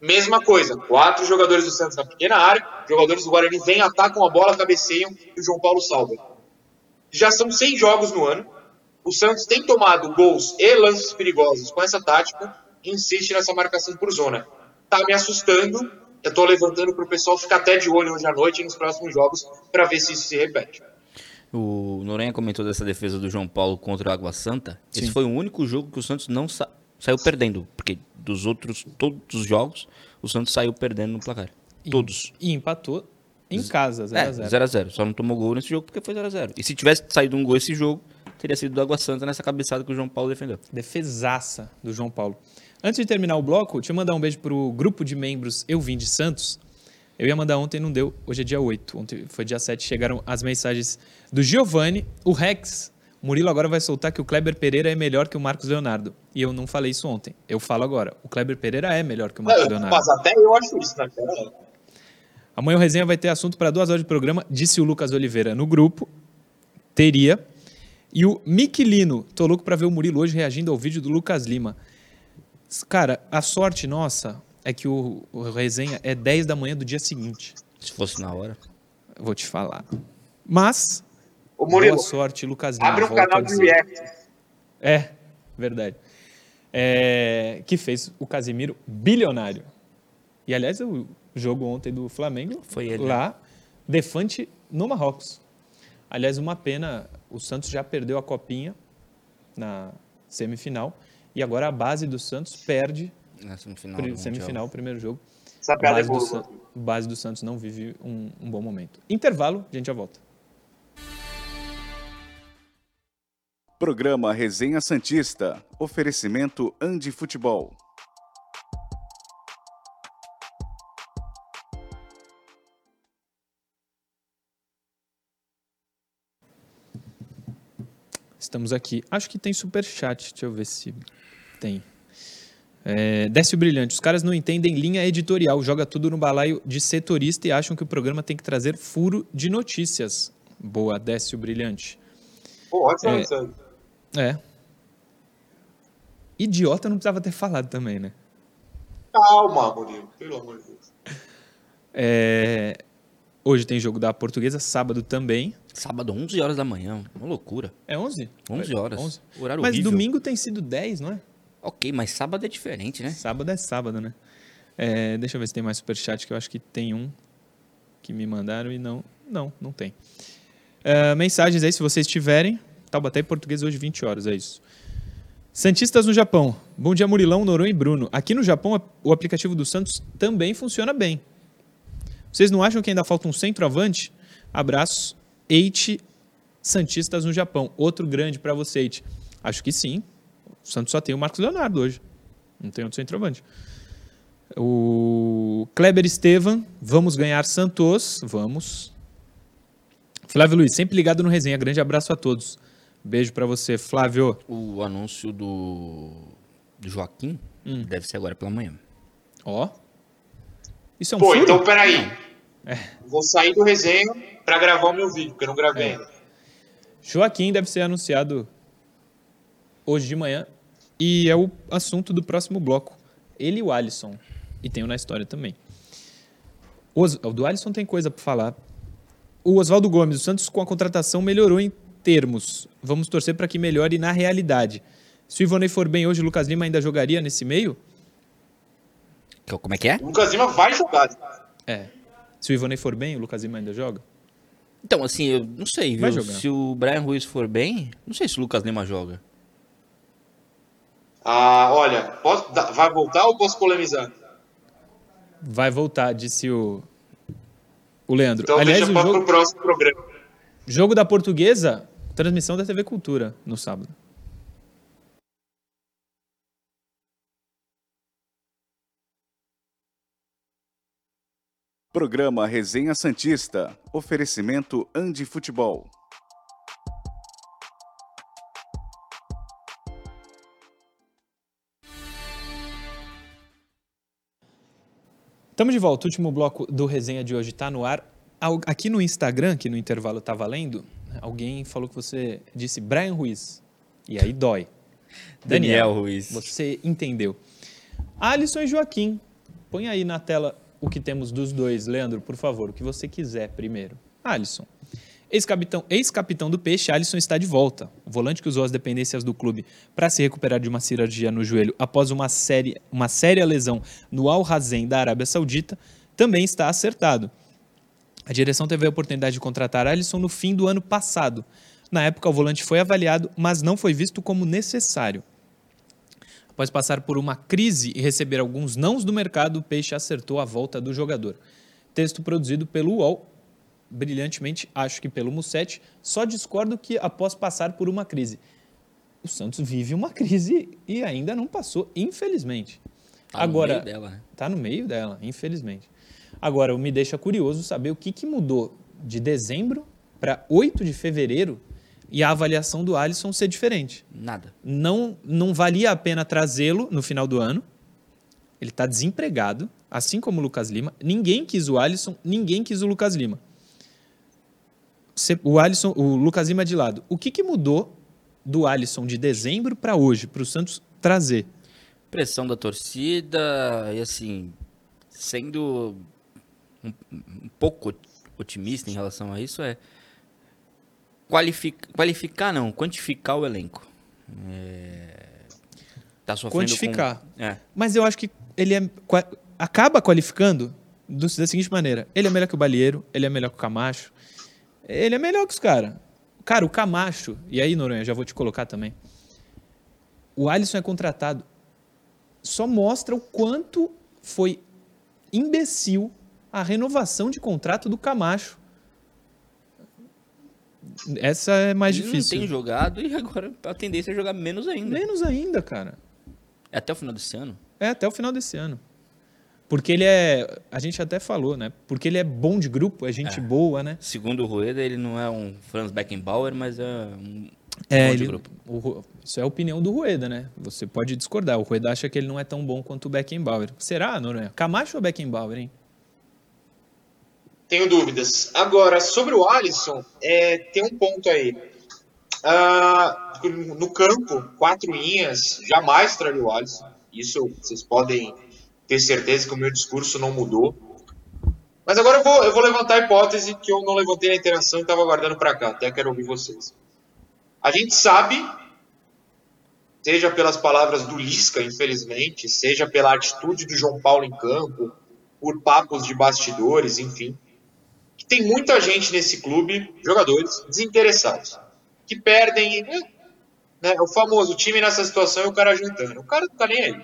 Mesma coisa, quatro jogadores do Santos na pequena área, jogadores do Guarani vêm, atacam a bola, cabeceiam e o João Paulo salva. Já são seis jogos no ano. O Santos tem tomado gols e lances perigosos com essa tática e insiste nessa marcação por zona. Tá me assustando. Eu tô levantando para o pessoal ficar até de olho hoje à noite e nos próximos jogos para ver se isso se repete. O Noronha comentou dessa defesa do João Paulo contra o Água Santa. Sim. Esse foi o único jogo que o Santos não sa saiu perdendo, porque dos outros todos os jogos o Santos saiu perdendo no placar. E, todos. E empatou em casa, 0x0. É, 0x0. Só não tomou gol nesse jogo porque foi 0x0. E se tivesse saído um gol esse jogo, teria sido do Água Santa nessa cabeçada que o João Paulo defendeu. Defesaça do João Paulo. Antes de terminar o bloco, deixa eu mandar um beijo pro grupo de membros Eu Vim de Santos. Eu ia mandar ontem, não deu. Hoje é dia 8. Ontem foi dia 7. Chegaram as mensagens do Giovanni, o Rex. Murilo agora vai soltar que o Kleber Pereira é melhor que o Marcos Leonardo. E eu não falei isso ontem. Eu falo agora. O Kleber Pereira é melhor que o Marcos Leonardo. Mas até eu acho isso, né? Amanhã o resenha vai ter assunto para duas horas de programa, disse o Lucas Oliveira no grupo. Teria. E o Miquilino. Tô louco para ver o Murilo hoje reagindo ao vídeo do Lucas Lima. Cara, a sorte nossa é que o, o resenha é 10 da manhã do dia seguinte. Se fosse na hora. Vou te falar. Mas, Ô, Murilo, boa sorte, Lucas Lima. abre um canal de react. É, verdade. É, que fez o Casimiro bilionário. E, aliás, o jogo ontem do Flamengo Foi ele, lá, Defante no Marrocos. Aliás, uma pena, o Santos já perdeu a copinha na semifinal e agora a base do Santos perde Na semifinal. pri- do semifinal, primeiro jogo. Essa A é base, do boa. San- base do Santos não vive um, um bom momento. Intervalo, a gente já volta. Programa Resenha Santista. Oferecimento Andi Futebol. Estamos aqui. Acho que tem superchat. Deixa eu ver se tem. É, Décio Brilhante. Os caras não entendem linha editorial. Joga tudo no balaio de setorista e acham que o programa tem que trazer furo de notícias. Boa, Décio Brilhante. Pô, ótimo, É. É. Idiota não precisava ter falado também, né? Calma, Murilo. Pelo amor de Deus. É, Hoje tem jogo da Portuguesa, sábado também. Sábado, 11 horas da manhã. Uma loucura. É 11? 11 horas. 11. Horário Mas horrível. domingo tem sido 10, não é? Ok, mas sábado é diferente, né? Sábado é sábado, né? É, deixa eu ver se tem mais superchat, que eu acho que tem um que me mandaram e não. Não, não tem. É, mensagens aí, se vocês tiverem. Taubaté e Português hoje, 20 horas, é isso. Santistas no Japão. Bom dia, Murilão, Noronha e Bruno. Aqui no Japão, o aplicativo do Santos também funciona bem. Vocês não acham que ainda falta um centroavante? Abraços, Eiichi Santistas no Japão. Outro grande para você, Eiichi. Acho que sim. O Santos só tem o Marcos Leonardo hoje. Não tem outro centroavante. O Kleber Estevam, vamos ganhar Santos. Vamos. Flávio Luiz, sempre ligado no resenha. Grande abraço a todos. Beijo para você, Flávio. O anúncio do, do Joaquim deve ser agora pela manhã. Ó. Isso é um Pô, furo? então peraí. Vou sair do resenha pra gravar o meu vídeo, porque eu não gravei É. Joaquim deve ser anunciado hoje de manhã. E é o assunto do próximo bloco. Ele e o Alisson. E tem o na história também. O do Alisson tem coisa para falar. O Oswaldo Gomes, o Santos com a contratação melhorou em termos. Vamos torcer para que melhore na realidade. Se o Ivonei for bem hoje, o Lucas Lima ainda jogaria nesse meio? Como é que é? O Lucas Lima vai jogar. É. Se o Ivonei for bem, o Lucas Lima ainda joga? Então, assim, eu não sei, Vai viu? jogar. Se o Brian Ruiz for bem, não sei se o Lucas Lima joga. Ah, olha, posso, dá- vai voltar ou posso polemizar? Vai voltar, disse o, o Leandro. Então Aliás, deixa o jogo... o próximo programa. Jogo da Portuguesa, Transmissão da TV Cultura no sábado. Programa Resenha Santista. Oferecimento Andi Futebol. Estamos de volta. O último bloco do resenha de hoje está no ar. Aqui no Instagram, que no intervalo tá valendo, alguém falou que você disse Brian Ruiz. E aí dói. Daniel Ruiz. Você entendeu. Alisson e Joaquim. Põe aí na tela o que temos dos dois. Leandro, por favor, o que você quiser primeiro. Alisson. Ex-capitão ex-capitão do Peixe, Alisson está de volta. O volante que usou as dependências do clube para se recuperar de uma cirurgia no joelho após uma, série, uma séria lesão no Al Hazen da Arábia Saudita também está acertado. A direção teve a oportunidade de contratar Alisson no fim do ano passado. Na época, o volante foi avaliado, mas não foi visto como necessário. Após passar por uma crise e receber alguns nãos do mercado, o Peixe acertou a volta do jogador. Texto produzido pelo UOL, brilhantemente, acho que pelo Mussetti, só discordo que após passar por uma crise. O Santos vive uma crise e ainda não passou, infelizmente. Tá no Agora, meio dela, né? Tá no meio dela, infelizmente. Agora, me deixa curioso saber o que, que mudou de dezembro para 8 de fevereiro e a avaliação do Alisson ser diferente. Nada. Não, não valia a pena trazê-lo no final do ano. Ele está desempregado, assim como o Lucas Lima. Ninguém quis o Alisson, ninguém quis o Lucas Lima. O Alisson, o Lucas Lima de lado. O que, que mudou do Alisson de dezembro para hoje, para o Santos trazer? Pressão da torcida e assim, sendo um, um pouco otimista em relação a isso, é qualificar, qualificar não, quantificar o elenco. É, tá sofrendo Quantificar. Com, é, Mas eu acho que ele é, acaba qualificando do- da seguinte maneira: ele é melhor que o Balieiro, ele é melhor que o Camacho, ele é melhor que os caras. Cara, o Camacho, e aí, Noronha, já vou te colocar também. O Alisson é contratado. Só mostra o quanto foi imbecil a renovação de contrato do Camacho. Essa é mais ele difícil. não tem jogado e agora a tendência é jogar menos ainda. Menos ainda, cara. É até o final desse ano. É, até o final desse ano. Porque ele é. A gente até falou, né? Porque ele é bom de grupo, é gente boa, né? Segundo o Rueda, ele não é um Franz Beckenbauer, mas é um É, bom de ele- grupo. o isso é a opinião do Rueda, né? Você pode discordar. O Rueda acha que ele não é tão bom quanto o Beckenbauer. Será, Noronha? Camacho ou Beckenbauer, hein? Tenho dúvidas. Agora, sobre o Alisson, é, tem um ponto aí. Ah, no campo, quatro linhas, jamais traria o Alisson. Isso vocês podem ter certeza que o meu discurso não mudou. Mas agora eu vou, eu vou levantar a hipótese que eu não levantei na interação e estava guardando para cá. Até quero ouvir vocês. A gente sabe, seja pelas palavras do Lisca, infelizmente, seja pela atitude do João Paulo em campo, por papos de bastidores, enfim, tem muita gente nesse clube, jogadores desinteressados, que perdem, né, o famoso time nessa situação e o cara jantando. O cara não tá nem aí.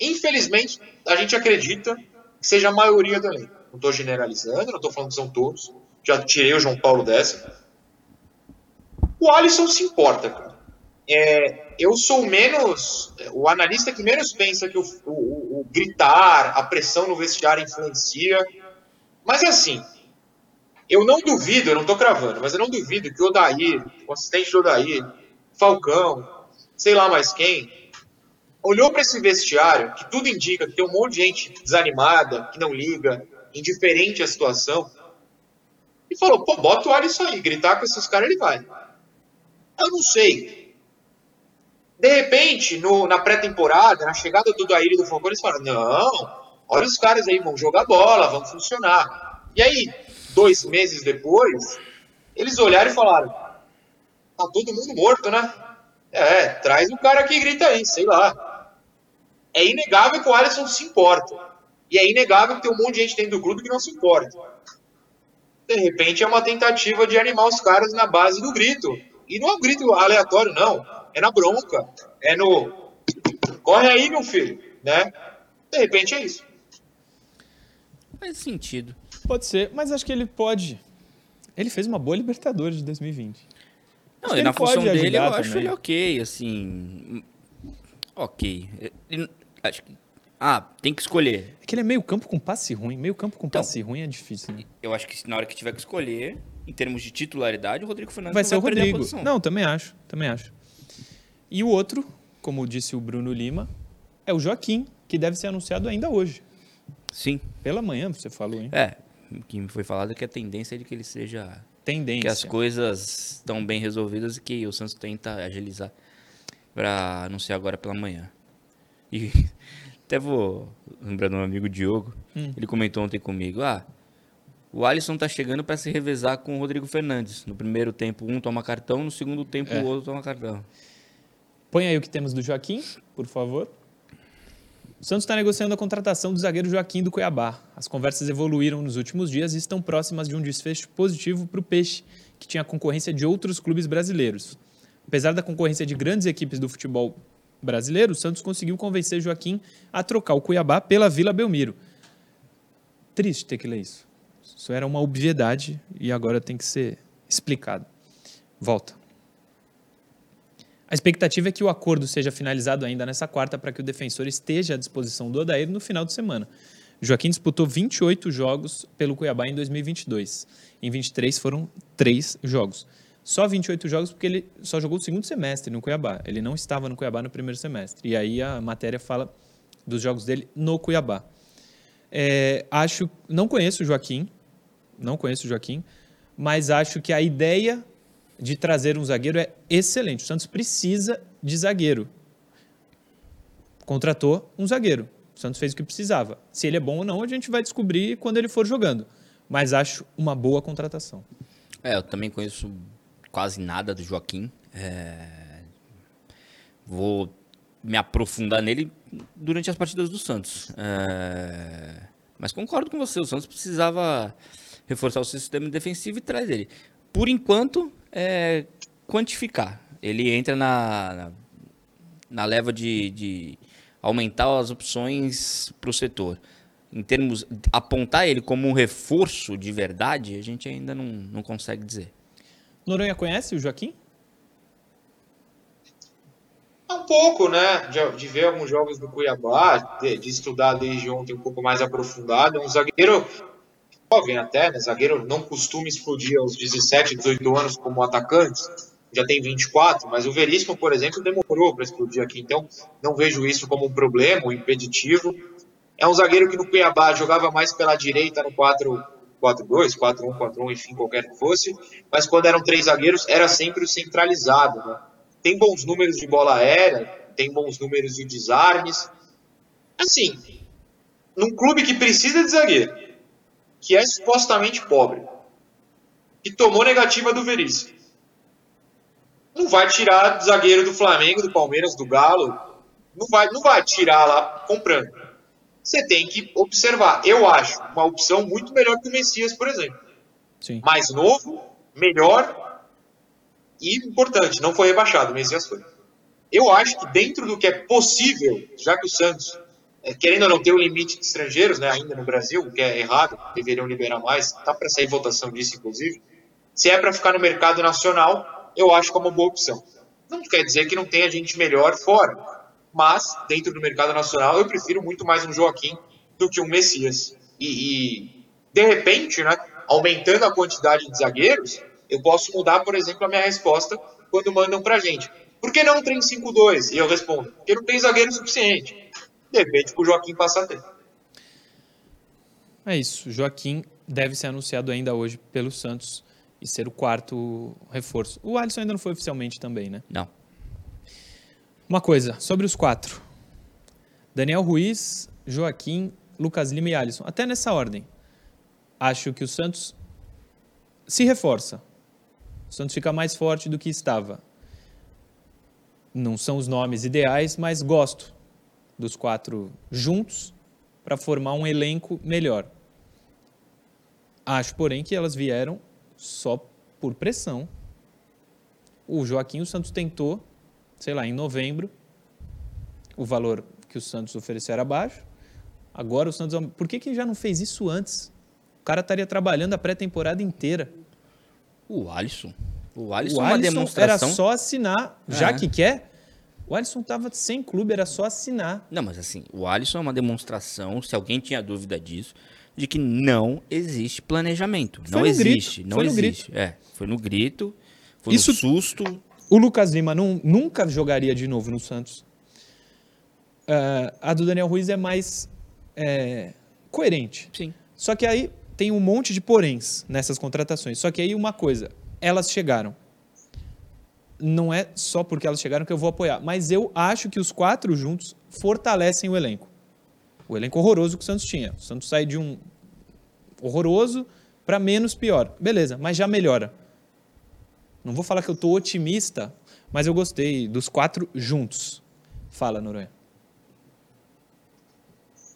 Infelizmente, a gente acredita que seja a maioria do elenco. Não estou generalizando, não estou falando que são todos. Já tirei o João Paulo dessa. O Alisson se importa, cara. É, eu sou menos. O analista que menos pensa que o, o- o gritar, a pressão no vestiário influencia. Mas assim, eu não duvido, eu não tô cravando, mas eu não duvido que o Odair, o assistente do Odair, Falcão, sei lá mais quem, olhou para esse vestiário, que tudo indica que tem um monte de gente desanimada, que não liga, indiferente à situação, e falou: pô, bota o Alisson aí, gritar com esses caras ele vai. Eu não sei. De repente, no- na pré-temporada, na chegada do Daír e do Falcão, eles falaram: não, olha os caras aí, vão jogar bola, vão funcionar. E aí, dois meses depois, eles olharam e falaram: tá todo mundo morto, né? É, traz o cara que grita aí, sei lá. É inegável que o Alisson se importa. E é inegável que tem um monte de gente dentro do clube que não se importa. De repente é uma tentativa de animar os caras na base do grito. E não é um grito aleatório, não. É na bronca. É no. Corre aí, meu filho. Né? De repente é isso. Faz sentido. Pode ser, mas acho que ele pode. Ele fez uma boa Libertadores de 2020. Não, Acho e na função dele eu ajudar acho também. ele ok, assim. Ok. Ele- acho que. Ah, tem que escolher. É que ele é meio campo com passe ruim. Meio campo com Então. passe ruim é difícil, né? Eu acho que na hora que tiver que escolher, em termos de titularidade, o Rodrigo Fernandes Vai ser o vai a Rodrigo. Não, também acho, também acho. E o outro, como disse o Bruno Lima, é o Joaquim, que deve ser anunciado ainda hoje. Sim. Pela manhã você falou, hein? É, o que me foi falado é que a tendência é de que ele seja. Tendência. Que as coisas estão bem resolvidas e que o Santos tenta agilizar para anunciar agora pela manhã. E até vou lembrando um amigo Diogo, Hum. ele comentou ontem comigo: ah, o Alisson tá chegando para se revezar com o Rodrigo Fernandes. No primeiro tempo, um toma cartão, no segundo tempo, É. o outro toma cartão. Põe aí o que temos do Joaquim, por favor. O Santos está negociando a contratação do zagueiro Joaquim do Cuiabá. As conversas evoluíram nos últimos dias e estão próximas de um desfecho positivo para o Peixe, que tinha concorrência de outros clubes brasileiros. Apesar da concorrência de grandes equipes do futebol brasileiro, o Santos conseguiu convencer Joaquim a trocar o Cuiabá pela Vila Belmiro. Triste ter que ler isso. Isso era uma obviedade e agora tem que ser explicado. Volta. A expectativa é que o acordo seja finalizado ainda nessa quarta para que o defensor esteja à disposição do Odair no final de semana. Joaquim disputou 28 jogos pelo Cuiabá em 2022. Em 23 foram 3 jogos. Só 28 jogos porque ele só jogou o segundo semestre no Cuiabá. Ele não estava no Cuiabá no primeiro semestre. E aí a matéria fala dos jogos dele no Cuiabá. É, acho, não conheço o Joaquim, não conheço o Joaquim, mas acho que a ideia de trazer um zagueiro é excelente. O Santos precisa de zagueiro. Contratou um zagueiro. O Santos fez o que precisava. Se ele é bom ou não, a gente vai descobrir quando ele for jogando. Mas acho uma boa contratação. É, eu também conheço quase nada do Joaquim. É, Vou me aprofundar nele durante as partidas do Santos. É, Mas concordo com você, o Santos precisava reforçar o sistema defensivo e traz ele. Por enquanto, é quantificar. Ele entra na, na, na leva de, de aumentar as opções para o setor. Em termos, apontar ele como um reforço de verdade, a gente ainda não, não consegue dizer. Noronha conhece o Joaquim? Um pouco, né? De, de ver alguns jogos do Cuiabá, de, de, estudar desde ontem um pouco mais aprofundado. É um zagueiro jovem até, né? Zagueiro não costuma explodir aos 17, 18 anos como atacante. Já tem 24, mas o Veríssimo, por exemplo, demorou para explodir aqui. Então, não vejo isso como um problema, um impeditivo. É um zagueiro que no Cuiabá jogava mais pela direita no 4-4-2, 4-1, 4-1, enfim, qualquer que fosse. Mas quando eram três zagueiros, era sempre o centralizado, né? tem bons números de bola aérea, tem bons números de desarmes. Assim, num clube que precisa de zagueiro, que é supostamente pobre, que tomou negativa do Veríssimo, não vai tirar zagueiro do Flamengo, do Palmeiras, do Galo, não vai, não vai tirar lá comprando. Você tem que observar. Eu acho uma opção muito melhor que o Messias, por exemplo. Sim. Mais novo, melhor e importante, não foi rebaixado, o Messias foi. Eu acho que dentro do que é possível, já que o Santos, querendo ou não ter o limite de estrangeiros, né, ainda no Brasil, o que é errado, deveriam liberar mais, tá para sair votação disso, inclusive. Se é para ficar no mercado nacional, eu acho que é uma boa opção. Não quer dizer que não tenha gente melhor fora, mas dentro do mercado nacional eu prefiro muito mais um Joaquim do que um Messias. E, e de repente, né, aumentando a quantidade de zagueiros, eu posso mudar, por exemplo, a minha resposta quando mandam pra gente. Por que não tem 5-2? E eu respondo, porque não tem zagueiro suficiente. De repente, o Joaquim passa a ter. É isso. Joaquim deve ser anunciado ainda hoje pelo Santos e ser o quarto reforço. O Alisson ainda não foi oficialmente também, né? Não. Uma coisa, sobre os quatro. Daniel Ruiz, Joaquim, Lucas Lima e Alisson. Até nessa ordem. Acho que o Santos se reforça. O Santos fica mais forte do que estava. Não são os nomes ideais, mas gosto dos quatro juntos para formar um elenco melhor. Acho, porém, que elas vieram só por pressão. O Joaquim, o Santos tentou, sei lá, em novembro, o valor que o Santos ofereceu era baixo. Agora o Santos. Por que, que já não fez isso antes? O cara estaria trabalhando a pré-temporada inteira. O Alisson. O Alisson, O é uma Alisson demonstração. era só assinar, já É. que quer. O Alisson estava sem clube, era só assinar. Não, mas assim, o Alisson é uma demonstração, se alguém tinha dúvida disso, de que não existe planejamento. Foi não existe, grito, não foi no existe. É, foi no grito, foi Isso- no susto. O Lucas Lima não- nunca jogaria de novo no Santos. Ah, a do Daniel Ruiz é mais é, coerente. Sim. Só que aí tem um monte de poréns nessas contratações. Só que aí uma coisa, elas chegaram. Não é só porque elas chegaram que eu vou apoiar, mas eu acho que os quatro juntos fortalecem o elenco. O elenco horroroso que o Santos tinha. O Santos sai de um horroroso para menos pior. Beleza, mas já melhora. Não vou falar que eu tô otimista, mas eu gostei dos quatro juntos. Fala, Noronha.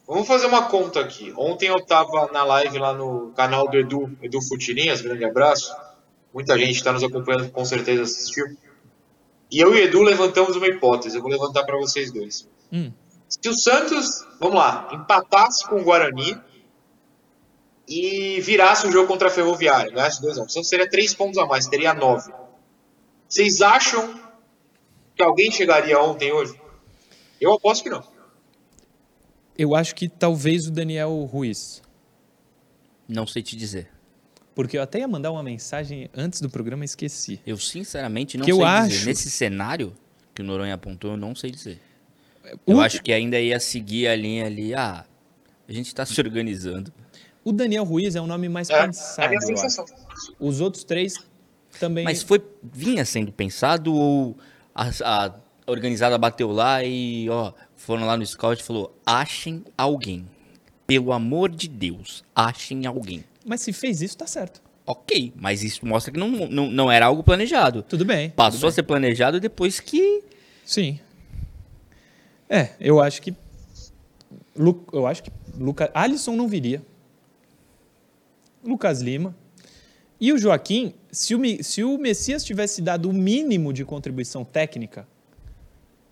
Vamos fazer uma conta aqui. Ontem eu estava na live lá no canal do Edu, Edu Futirinhas, grande abraço. Muita gente está nos acompanhando, com certeza assistiu. E eu e o Edu levantamos uma hipótese, eu vou levantar para vocês dois. Hum. Se o Santos, vamos lá, empatasse com o Guarani e virasse o jogo contra a Ferroviária, ganhasse 2 a 1, o Santos teria 3 pontos a mais, teria 9. Vocês acham que alguém chegaria ontem, hoje? Eu aposto que não. Eu acho que talvez o Daniel Ruiz. Não sei te dizer. Porque eu até ia mandar uma mensagem antes do programa e esqueci. Eu sinceramente não Que eu sei acho- dizer. Nesse cenário que o Noronha apontou, eu não sei dizer. O- Eu acho que ainda ia seguir a linha ali. Ah, a gente tá se organizando. O Daniel Ruiz é um nome mais É, é a pensado. minha eu acho. sensação. Os outros três também. Mas foi vinha sendo pensado ou a, a organizada bateu lá e ó, foram lá no scout e falou: "Achem alguém. Pelo amor de Deus, achem alguém". Mas se fez isso, tá certo. OK, mas isso mostra que não, não, não era algo planejado. Tudo bem. Passou tudo a ser planejado depois que bem. Sim. É, eu acho que. Lu- Eu acho que. Luca... Alisson não viria. Lucas Lima. E o Joaquim, se o, se o Messias tivesse dado o mínimo de contribuição técnica,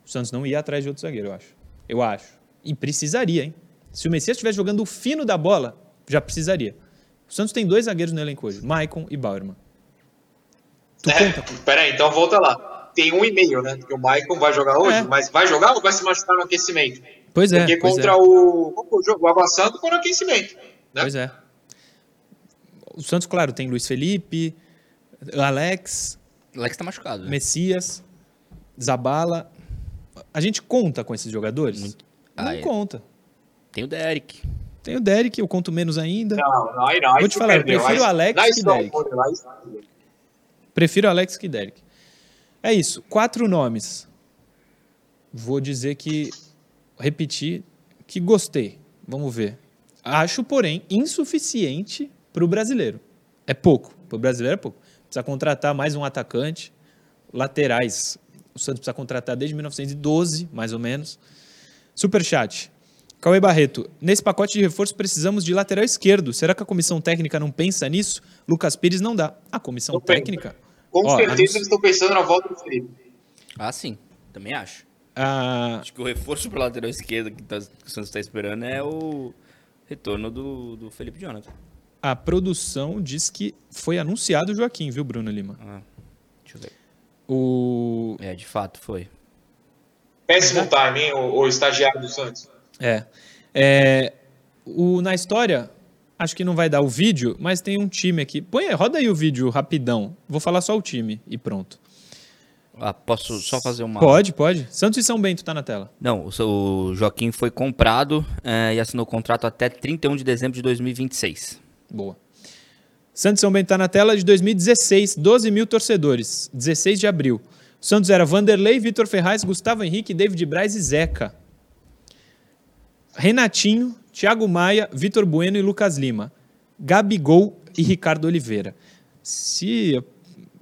o Santos não ia atrás de outro zagueiro, eu acho. Eu acho. E precisaria, hein? Se o Messias estivesse jogando o fino da bola, já precisaria. O Santos tem dois zagueiros no elenco hoje, Maicon e Bauerman. Tu É, conta? peraí, então volta lá. Tem um e meio, né? Porque o Maicon vai jogar hoje, É. mas vai jogar ou vai se machucar no aquecimento? Pois é. Porque pois contra é. o, o jogo, o Água Santa foi no aquecimento. Né? Pois é. O Santos, claro, tem Luiz Felipe, Alex, Alex tá machucado. né? Messias, Zabala. A gente conta com esses jogadores? Muito. Não Ah, é. conta. Tem o Derek. Tem o Derek, eu conto menos ainda. Não, Vou te falar, eu prefiro o Alex que só Derek. e- Prefiro Alex que Derek. É isso. Quatro nomes. Vou dizer que. Repetir que gostei. Vamos ver. Acho, porém, insuficiente para o brasileiro. É pouco. Para o brasileiro é pouco. Precisa contratar mais um atacante. Laterais. O Santos precisa contratar desde 1912, mais ou menos. Superchat. Cauê Barreto, nesse pacote de reforço precisamos de lateral esquerdo. Será que a comissão técnica não pensa nisso? Lucas Pires não dá. A comissão Não pensa. técnica? Com Ó, certeza eles estão pensando na volta do Felipe. Ah, sim. Também acho. Ah, Acho que o reforço pro lateral esquerdo que, tá- que o Santos tá esperando é o retorno do, do Felipe Jonathan. a produção diz que foi anunciado o Joaquim, viu, Bruno Lima? Ah, deixa eu ver. O. É, de fato, foi. Péssimo timing, o, o estagiário do Santos. É. É, o, na história, acho que não vai dar o vídeo, mas tem um time aqui. Põe, aí, roda aí o vídeo rapidão. Vou falar só o time e pronto. Ah, posso só fazer uma... Pode, pode. Santos e São Bento tá na tela. Não, o, o Joaquim foi comprado eh, e assinou contrato até 31 de dezembro de 2026. Boa. Santos e São Bento tá na tela de 2016, 12 mil torcedores, 16 de abril. O Santos era Vanderlei, Vitor Ferraz, Gustavo Henrique, David Braz e Zeca. Renatinho, Thiago Maia, Vitor Bueno e Lucas Lima. Gabigol e Ricardo Oliveira. Se,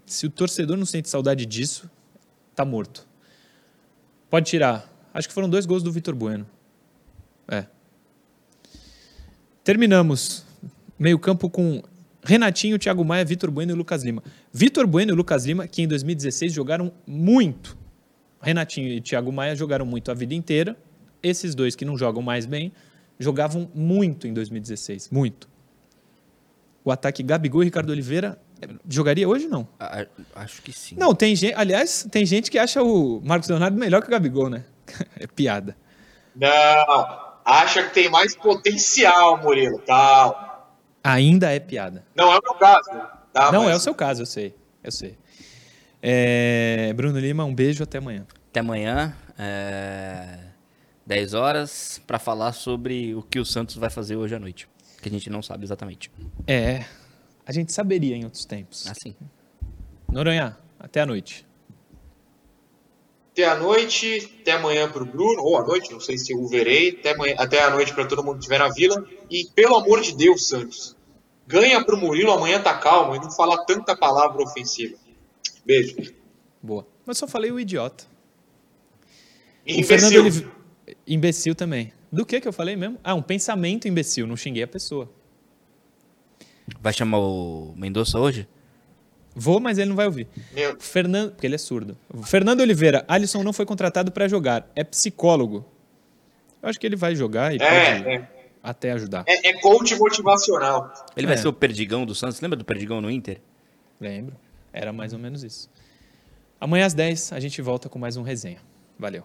se o torcedor não sente saudade disso, tá morto. Pode tirar. Acho que foram dois gols do Vitor Bueno. É. Terminamos. Meio campo com Renatinho, Thiago Maia, Vitor Bueno e Lucas Lima. Vitor Bueno e Lucas Lima, que em 2016 jogaram muito. Renatinho e Thiago Maia jogaram muito a vida inteira. Esses dois que não jogam mais bem, jogavam muito em 2016. Muito. O ataque Gabigol e Ricardo Oliveira eh, jogaria hoje não? Acho que sim. Não, tem gente, aliás, tem gente que acha o Marcos Leonardo melhor que o Gabigol, né? É piada. Não, acha que tem mais potencial, Murilo. Calma. Ainda é piada. Não é o meu caso. Tá, não mas é o seu caso, eu sei. Eu sei. É, Bruno Lima, um beijo, até amanhã. Até amanhã. eh, 10 horas, pra falar sobre o que o Santos vai fazer hoje à noite. Que a gente não sabe exatamente. É, a gente saberia em outros tempos. Assim. Noronha, até a noite. Até a noite, até amanhã pro Bruno, ou à noite, não sei se eu o verei. Até, amanhã, até a noite para todo mundo que estiver na vila. E pelo amor de Deus, Santos, ganha pro Murilo, amanhã tá calmo e não falar tanta palavra ofensiva. Beijo. Boa. Mas só falei o idiota. O Fernando. Imbecil também. Do que que eu falei mesmo? Ah, um pensamento imbecil, não xinguei a pessoa. Vai chamar o Mendonça hoje? Vou, mas ele não vai ouvir. Meu, Fernando, porque ele é surdo. Fernando Oliveira, Alisson não foi contratado para jogar, é psicólogo. Eu acho que ele vai jogar e pode é, é, até ajudar. é, é coach motivacional. Ele vai É. ser o Perdigão do Santos. Lembra do Perdigão no Inter? Lembro. Era mais ou menos isso. Amanhã às 10 a gente volta com mais um resenha. Valeu.